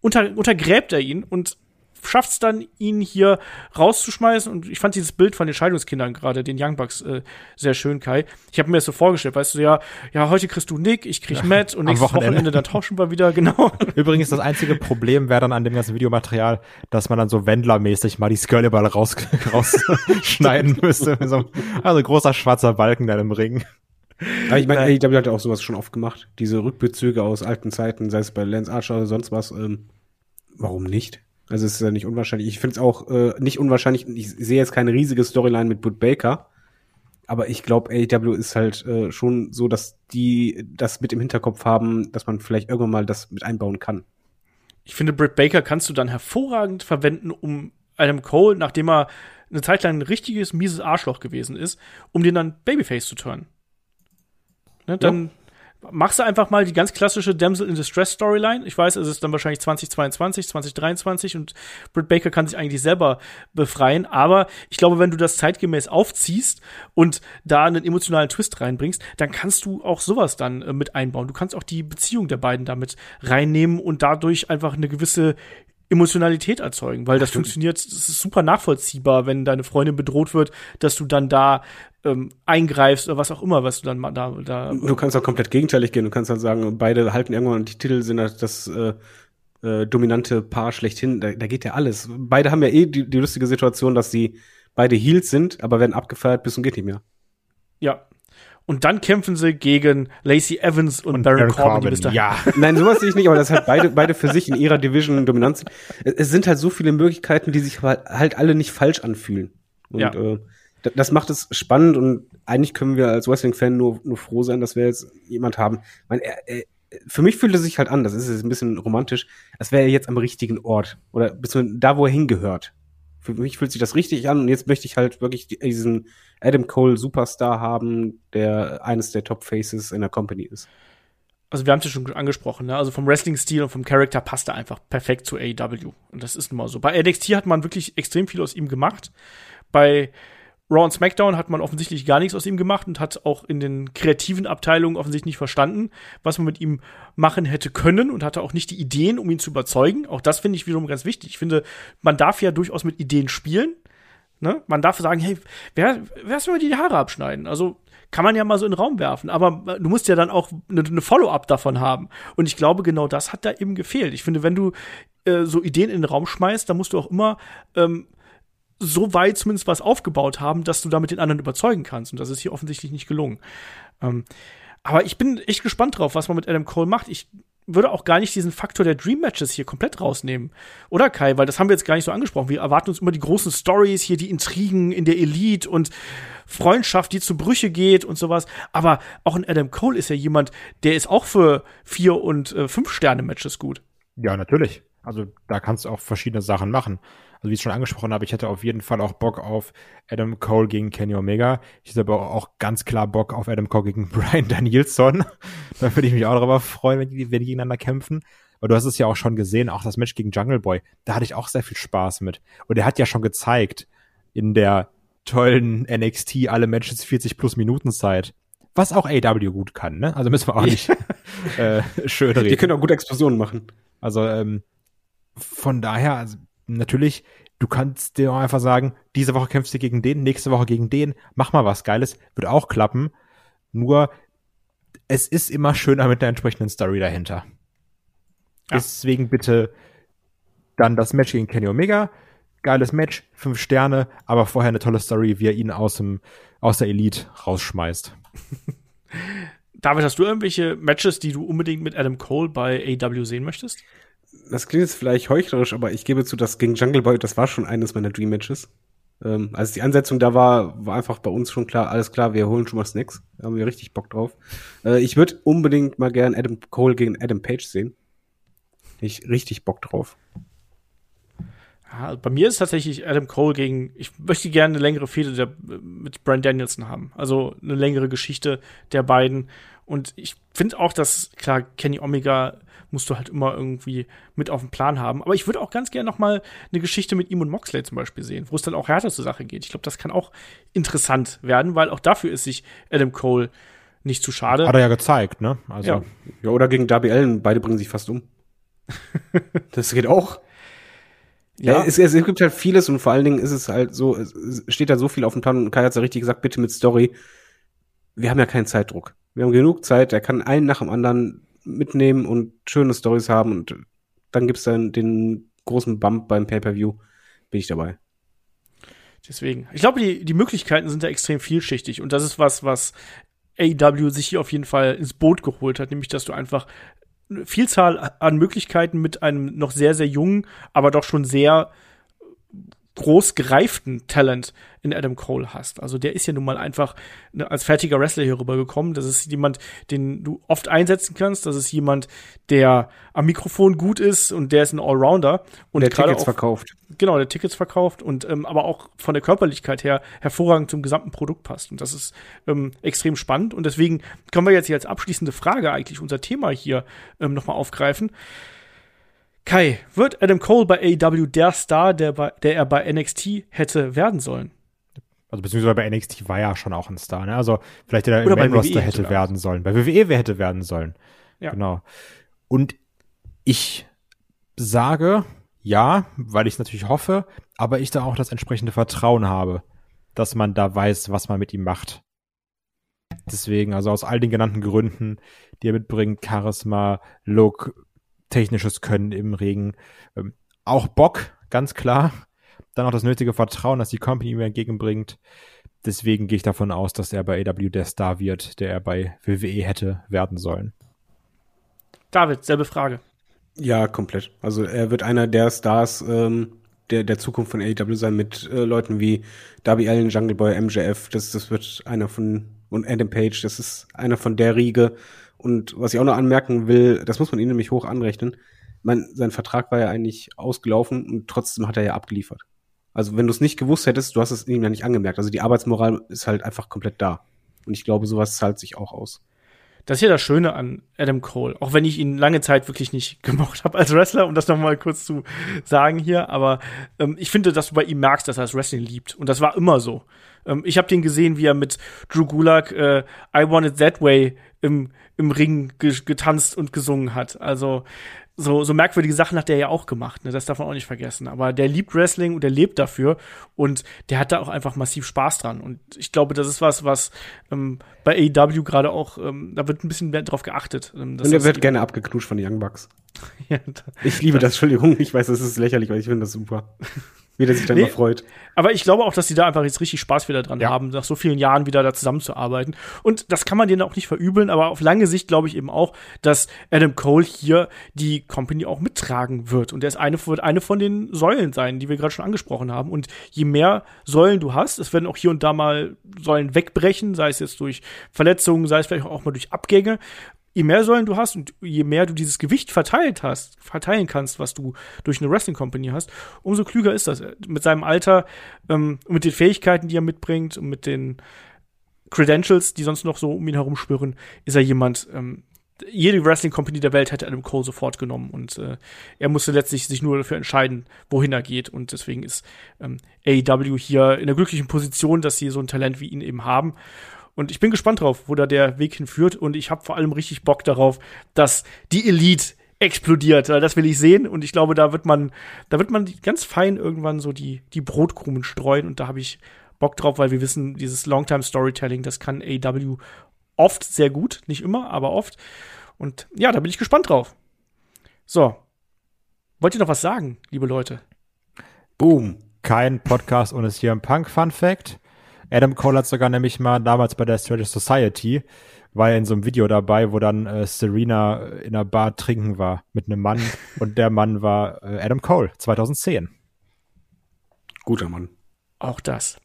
unter, untergräbt er ihn und schafft es dann, ihn hier rauszuschmeißen. Und ich fand dieses Bild von den Scheidungskindern gerade, den Young Bucks, äh, sehr schön, Kai. Ich habe mir das so vorgestellt, weißt du, ja, ja, heute kriegst du Nick, ich krieg Matt und nächstes Wochenende. Wochenende. dann tauschen wir wieder, genau. Übrigens, das einzige Problem wäre dann an dem ganzen Videomaterial, dass man dann so Wendlermäßig mal die Skirleball raus, rausschneiden müsste. Mit so einem- Also großer schwarzer Balken dann im Ring. Aber ich meine, AEW hat ja auch sowas schon oft gemacht. Diese Rückbezüge aus alten Zeiten, sei es bei Lance Archer oder sonst was. Ähm, warum nicht? Also es ist ja nicht unwahrscheinlich. Ich finde es auch äh, nicht unwahrscheinlich. Ich sehe jetzt keine riesige Storyline mit Bud Baker. Aber ich glaube, AEW ist halt äh, schon so, dass die das mit im Hinterkopf haben, dass man vielleicht irgendwann mal das mit einbauen kann. Ich finde, Britt Baker kannst du dann hervorragend verwenden, um Adam Cole, nachdem er eine Zeit lang ein richtiges mieses Arschloch gewesen ist, um den dann Babyface zu turnen. Ne, dann machst du einfach mal die ganz klassische Damsel in Distress Storyline. Ich weiß, es ist dann wahrscheinlich 2022, 2023 und Britt Baker kann sich eigentlich selber befreien. Aber ich glaube, wenn du das zeitgemäß aufziehst und da einen emotionalen Twist reinbringst, dann kannst du auch sowas dann äh, mit einbauen. Du kannst auch die Beziehung der beiden damit reinnehmen und dadurch einfach eine gewisse Emotionalität erzeugen, weil das funktioniert, das ist super nachvollziehbar, wenn deine Freundin bedroht wird, dass du dann da ähm, eingreifst oder was auch immer, was du dann da, da. Du kannst auch komplett gegenteilig gehen. Du kannst halt sagen, beide halten irgendwann die Titel sind halt das äh, äh, dominante Paar schlechthin. Da, da geht ja alles. Beide haben ja eh die, die lustige Situation, dass sie beide Heels sind, aber werden abgefeiert bis und geht nicht mehr. Ja, und dann kämpfen sie gegen Lacey Evans und, und Baron, Baron Corbin. Corbin. Ja. Nein, sowas sehe ich nicht, aber das halt beide, beide für sich in ihrer Division dominant sind. Es sind halt so viele Möglichkeiten, die sich halt alle nicht falsch anfühlen. Und ja. äh, das macht es spannend und eigentlich können wir als Wrestling-Fan nur, nur froh sein, dass wir jetzt jemand haben. Ich meine, er, er, für mich fühlt es sich halt an, das ist jetzt ein bisschen romantisch, als wäre er jetzt am richtigen Ort oder bis da, wo er hingehört. Für mich fühlt sich das richtig an und jetzt möchte ich halt wirklich diesen Adam Cole Superstar haben, der eines der Top Faces in der Company ist. Also wir haben es ja schon angesprochen, ne? Also vom Wrestling-Stil und vom Charakter passt er einfach perfekt zu AEW. Und das ist nun mal so. Bei NXT hat man wirklich extrem viel aus ihm gemacht. Bei Raw und SmackDown hat man offensichtlich gar nichts aus ihm gemacht und hat auch in den kreativen Abteilungen offensichtlich nicht verstanden, was man mit ihm machen hätte können und hatte auch nicht die Ideen, um ihn zu überzeugen. Auch das finde ich wiederum ganz wichtig. Ich finde, man darf ja durchaus mit Ideen spielen. Ne? Man darf sagen, hey, wer, wer soll mir die Haare abschneiden? Also kann man ja mal so in den Raum werfen, aber du musst ja dann auch eine, eine Follow-up davon haben. Und ich glaube, genau das hat da eben gefehlt. Ich finde, wenn du äh, so Ideen in den Raum schmeißt, dann musst du auch immer ähm, so weit zumindest was aufgebaut haben, dass du damit den anderen überzeugen kannst. Und das ist hier offensichtlich nicht gelungen. Ähm, aber ich bin echt gespannt drauf, was man mit Adam Cole macht. Ich würde auch gar nicht diesen Faktor der Dream Matches hier komplett rausnehmen. Oder Kai? Weil das haben wir jetzt gar nicht so angesprochen. Wir erwarten uns immer die großen Stories, hier die Intrigen in der Elite und Freundschaft, die zu Brüche geht und sowas. Aber auch ein Adam Cole ist ja jemand, der ist auch für vier und äh, fünf Sterne Matches gut. Ja, natürlich. Also da kannst du auch verschiedene Sachen machen. Also wie ich schon angesprochen habe, ich hätte auf jeden Fall auch Bock auf Adam Cole gegen Kenny Omega. Ich hätte aber auch ganz klar Bock auf Adam Cole gegen Brian Danielson. da würde ich mich auch darüber freuen, wenn die, wenn die gegeneinander kämpfen. Aber du hast es ja auch schon gesehen, auch das Match gegen Jungle Boy. Da hatte ich auch sehr viel Spaß mit. Und er hat ja schon gezeigt in der tollen NXT alle Matches 40 plus Minuten Zeit. Was auch AW gut kann, ne? Also müssen wir auch nicht äh, schön reden. Die können auch gute Explosionen machen. Also ähm, von daher, also natürlich, du kannst dir auch einfach sagen, diese Woche kämpfst du gegen den, nächste Woche gegen den, mach mal was Geiles, wird auch klappen. Nur, es ist immer schöner mit einer entsprechenden Story dahinter. Ja. Deswegen bitte dann das Match gegen Kenny Omega. Geiles Match, fünf Sterne, aber vorher eine tolle Story, wie er ihn aus, dem, aus der Elite rausschmeißt. David, hast du irgendwelche Matches, die du unbedingt mit Adam Cole bei AW sehen möchtest? Das klingt jetzt vielleicht heuchlerisch, aber ich gebe zu, dass gegen Jungle Boy, das war schon eines meiner Dream Matches. Ähm, als die Ansetzung da war, war einfach bei uns schon klar, alles klar, wir holen schon mal Snacks. Da haben wir richtig Bock drauf. Äh, ich würde unbedingt mal gern Adam Cole gegen Adam Page sehen. Ich richtig Bock drauf. Ja, bei mir ist tatsächlich Adam Cole gegen, ich möchte gerne eine längere Fehde mit Brian Danielson haben. Also eine längere Geschichte der beiden. Und ich finde auch, dass, klar, Kenny Omega musst du halt immer irgendwie mit auf dem Plan haben. Aber ich würde auch ganz gerne noch mal eine Geschichte mit ihm und Moxley zum Beispiel sehen, wo es dann auch härter zur Sache geht. Ich glaube, das kann auch interessant werden, weil auch dafür ist sich Adam Cole nicht zu schade. Hat er ja gezeigt, ne? Also. Ja, ja oder gegen Darby Allen, beide bringen sich fast um. das geht auch. Ja, ja es, es, gibt halt vieles und vor allen Dingen ist es halt so, es steht da so viel auf dem Plan und Kai hat es ja richtig gesagt, bitte mit Story. Wir haben ja keinen Zeitdruck. Wir haben genug Zeit, er kann einen nach dem anderen mitnehmen und schöne Stories haben und dann gibt's dann den großen Bump beim Pay-per-View, bin ich dabei. Deswegen, ich glaube, die, die Möglichkeiten sind da extrem vielschichtig und das ist was, was AEW sich hier auf jeden Fall ins Boot geholt hat, nämlich dass du einfach eine Vielzahl an Möglichkeiten mit einem noch sehr, sehr jungen, aber doch schon sehr groß gereiften Talent in Adam Cole hast. Also der ist ja nun mal einfach ne, als fertiger Wrestler hier rübergekommen. Das ist jemand, den du oft einsetzen kannst. Das ist jemand, der am Mikrofon gut ist und der ist ein Allrounder. Und der Tickets auch, verkauft. Genau, der Tickets verkauft und ähm, aber auch von der Körperlichkeit her hervorragend zum gesamten Produkt passt. Und das ist ähm, extrem spannend. Und deswegen können wir jetzt hier als abschließende Frage eigentlich unser Thema hier ähm, nochmal aufgreifen. Kai, wird Adam Cole bei AEW der Star, der, bei, der er bei NXT hätte werden sollen? Also beziehungsweise bei NXT war er schon auch ein Star, ne? Also vielleicht der Oder im Roster WWE hätte werden sollen. Bei WWE wer hätte werden sollen. Ja. Genau. Und ich sage ja, weil ich es natürlich hoffe, aber ich da auch das entsprechende Vertrauen habe, dass man da weiß, was man mit ihm macht. Deswegen, also aus all den genannten Gründen, die er mitbringt, Charisma, Look, technisches Können im Ring, ähm, auch Bock, ganz klar. Dann auch das nötige Vertrauen, dass die Company ihm entgegenbringt. Deswegen gehe ich davon aus, dass er bei AW der Star wird, der er bei WWE hätte werden sollen. David, selbe Frage. Ja, komplett. Also er wird einer der Stars ähm, der, der Zukunft von AEW sein mit äh, Leuten wie Darby Allen, Jungle Boy, MJF. Das, das wird einer von, und Adam Page, das ist einer von der Riege. Und was ich auch noch anmerken will, das muss man ihm nämlich hoch anrechnen. Man, sein Vertrag war ja eigentlich ausgelaufen und trotzdem hat er ja abgeliefert. Also wenn du es nicht gewusst hättest, du hast es ihm ja nicht angemerkt. Also die Arbeitsmoral ist halt einfach komplett da. Und ich glaube, sowas zahlt sich auch aus. Das ist ja das Schöne an Adam Cole, auch wenn ich ihn lange Zeit wirklich nicht gemocht habe als Wrestler, um das noch mal kurz zu sagen hier. Aber ähm, ich finde, dass du bei ihm merkst, dass er das Wrestling liebt. Und das war immer so. Ähm, ich habe den gesehen, wie er mit Drew Gulak äh, I Want It That Way im, im Ring ge getanzt und gesungen hat. Also so, so merkwürdige Sachen hat der ja auch gemacht, ne? Das darf man auch nicht vergessen. Aber der liebt Wrestling und der lebt dafür und der hat da auch einfach massiv Spaß dran. Und ich glaube, das ist was, was ähm, bei AEW gerade auch, ähm, da wird ein bisschen mehr drauf geachtet. Ähm, und er wird gerne abgeknutscht von den Young Bucks. ja, ich liebe das, Entschuldigung, ich weiß, das ist lächerlich, aber ich finde das super. Wie der sich dann nee, mal freut. Aber ich glaube auch, dass die da einfach jetzt richtig Spaß wieder dran ja. haben, nach so vielen Jahren wieder da zusammenzuarbeiten. Und das kann man denen auch nicht verübeln, aber auf lange Sicht glaube ich eben auch, dass Adam Cole hier die Company auch mittragen wird. Und er ist eine, wird eine von den Säulen sein, die wir gerade schon angesprochen haben. Und je mehr Säulen du hast, es werden auch hier und da mal Säulen wegbrechen, sei es jetzt durch Verletzungen, sei es vielleicht auch mal durch Abgänge je mehr Säulen du hast und je mehr du dieses Gewicht verteilt hast, verteilen kannst, was du durch eine Wrestling Company hast, umso klüger ist das. Mit seinem Alter, ähm, mit den Fähigkeiten, die er mitbringt und mit den Credentials, die sonst noch so um ihn herum spüren, ist er jemand, ähm, jede Wrestling Company der Welt hätte Adam Cole sofort genommen und äh, er musste letztlich sich nur dafür entscheiden, wohin er geht und deswegen ist ähm, AEW hier in der glücklichen Position, dass sie so ein Talent wie ihn eben haben und ich bin gespannt drauf, wo da der Weg hinführt. Und ich habe vor allem richtig Bock darauf, dass die Elite explodiert. Das will ich sehen. Und ich glaube, da wird man, da wird man ganz fein irgendwann so die, die Brotkrumen streuen. Und da habe ich Bock drauf, weil wir wissen, dieses Longtime Storytelling, das kann AW oft sehr gut. Nicht immer, aber oft. Und ja, da bin ich gespannt drauf. So. Wollt ihr noch was sagen, liebe Leute? Boom. Kein Podcast ohne CM Punk Fun Fact. Adam Cole hat sogar nämlich mal damals bei der Strategy Society, war er in so einem Video dabei, wo dann äh, Serena in einer Bar trinken war mit einem Mann und der Mann war äh, Adam Cole 2010. Guter Mann. Auch das.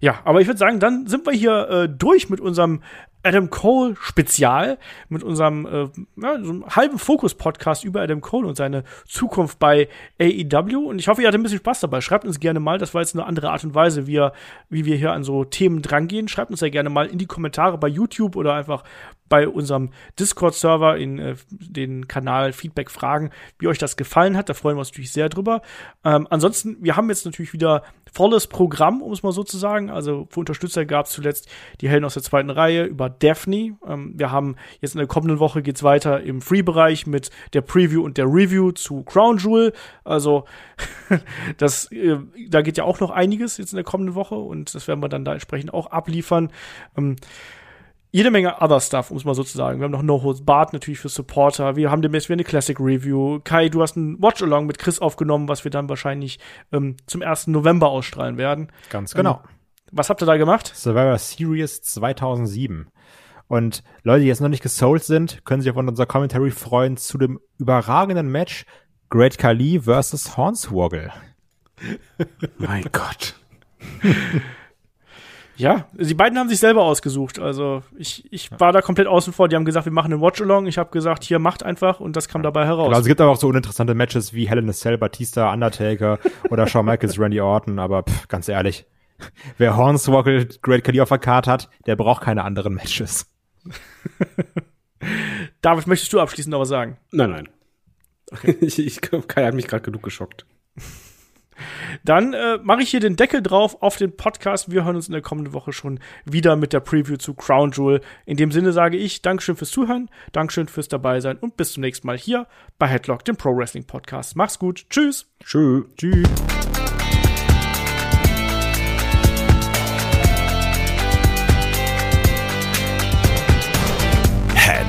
Ja, aber ich würde sagen, dann sind wir hier äh, durch mit unserem Adam Cole Spezial mit unserem äh, ja, so halben Fokus-Podcast über Adam Cole und seine Zukunft bei AEW. Und ich hoffe, ihr hattet ein bisschen Spaß dabei. Schreibt uns gerne mal, das war jetzt eine andere Art und Weise, wie, wir, wie wir hier an so Themen drangehen. Schreibt uns ja gerne mal in die Kommentare bei YouTube oder einfach bei unserem Discord-Server in äh, den Kanal Feedback fragen, wie euch das gefallen hat. Da freuen wir uns natürlich sehr drüber. Ähm, ansonsten, wir haben jetzt natürlich wieder volles Programm, um es mal so zu sagen. Also für Unterstützer gab es zuletzt die Helden aus der zweiten Reihe über Daphne. Ähm, wir haben jetzt in der kommenden Woche geht's weiter im Free-Bereich mit der Preview und der Review zu Crown Jewel. Also das, äh, da geht ja auch noch einiges jetzt in der kommenden Woche und das werden wir dann da entsprechend auch abliefern. Ähm, jede Menge other stuff, um es mal so zu sagen. Wir haben noch No Holds Bart natürlich für Supporter. Wir haben demnächst wieder eine Classic Review. Kai, du hast ein Watch-Along mit Chris aufgenommen, was wir dann wahrscheinlich ähm, zum 1. November ausstrahlen werden. Ganz genau. Ähm, was habt ihr da gemacht? Survivor Series 2007. Und Leute, die jetzt noch nicht gesold sind, können sich auf unser Commentary freuen zu dem überragenden Match Great Khali versus Hornswoggle. Mein Gott. Ja, die beiden haben sich selber ausgesucht. Also ich, ich war da komplett außen vor. Die haben gesagt, wir machen einen Watch-Along. Ich habe gesagt, hier macht einfach und das kam dabei heraus. Genau, also es gibt aber auch so uninteressante Matches wie Hell in a Cell, Batista, Undertaker oder Shawn Michaels, Randy Orton. Aber pff, ganz ehrlich, wer Hornswoggle, Great Khali auf der Karte hat, der braucht keine anderen Matches. David, möchtest du abschließend noch was sagen? Nein, nein. Ich, ich, Kai hat mich gerade genug geschockt. Dann äh, mache ich hier den Deckel drauf auf den Podcast. Wir hören uns in der kommenden Woche schon wieder mit der Preview zu Crown Jewel. In dem Sinne sage ich Dankeschön fürs Zuhören, Dankeschön fürs Dabeisein und bis zum nächsten Mal hier bei Headlock, dem Pro Wrestling Podcast. Mach's gut. Tschüss. Tschüss. Tschüss.